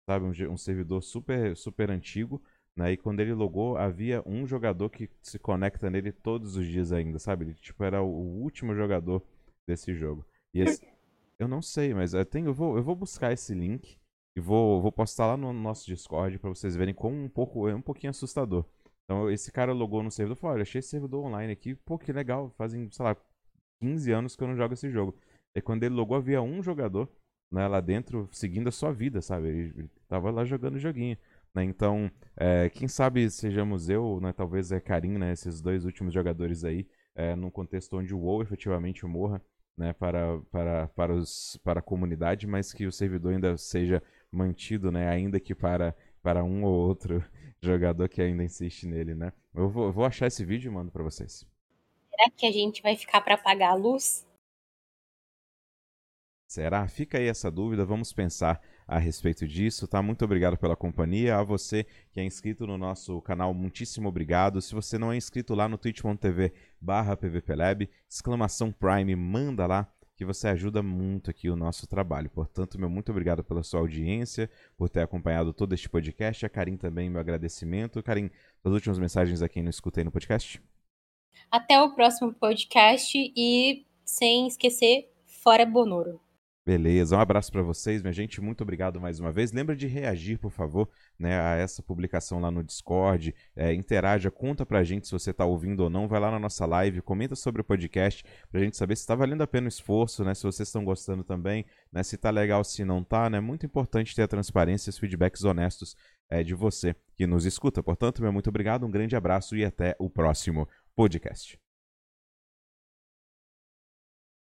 sabe? Um, um, servidor super, super antigo, né? E quando ele logou, havia um jogador que se conecta nele todos os dias ainda, sabe? Ele, tipo, era o último jogador desse jogo. E esse, eu não sei, mas eu, tenho, eu, vou, eu vou buscar esse link e vou, vou postar lá no nosso Discord para vocês verem como um pouco é um pouquinho assustador. Então, esse cara logou no servidor e falou: Olha, achei esse servidor online aqui, pô, que legal. Fazem, sei lá, 15 anos que eu não jogo esse jogo. E quando ele logou, havia um jogador né, lá dentro seguindo a sua vida, sabe? Ele, ele tava lá jogando o joguinho. Né? Então, é, quem sabe sejamos eu, né, talvez é Karim, né, esses dois últimos jogadores aí, é, num contexto onde o WoW efetivamente morra né, para, para, para, os, para a comunidade, mas que o servidor ainda seja mantido, né, ainda que para, para um ou outro jogador que ainda insiste nele, né? Eu vou, vou achar esse vídeo e mando para vocês. Será que a gente vai ficar para apagar a luz? Será? Fica aí essa dúvida, vamos pensar a respeito disso, tá? Muito obrigado pela companhia. A você que é inscrito no nosso canal, muitíssimo obrigado. Se você não é inscrito lá no twitch.tv barra pvplab, exclamação Prime, manda lá que você ajuda muito aqui o nosso trabalho. Portanto, meu muito obrigado pela sua audiência, por ter acompanhado todo este podcast. A Karim também, meu agradecimento. Karim, as últimas mensagens a quem não escutei no podcast? Até o próximo podcast e sem esquecer, fora Bonoro. Beleza, um abraço para vocês, minha gente. Muito obrigado mais uma vez. Lembra de reagir, por favor, né, a essa publicação lá no Discord. É, interaja, conta pra gente se você está ouvindo ou não. Vai lá na nossa live, comenta sobre o podcast pra gente saber se está valendo a pena o esforço, né? Se vocês estão gostando também, né? Se tá legal, se não tá, né? Muito importante ter a transparência e os feedbacks honestos é, de você que nos escuta. Portanto, meu muito obrigado, um grande abraço e até o próximo podcast.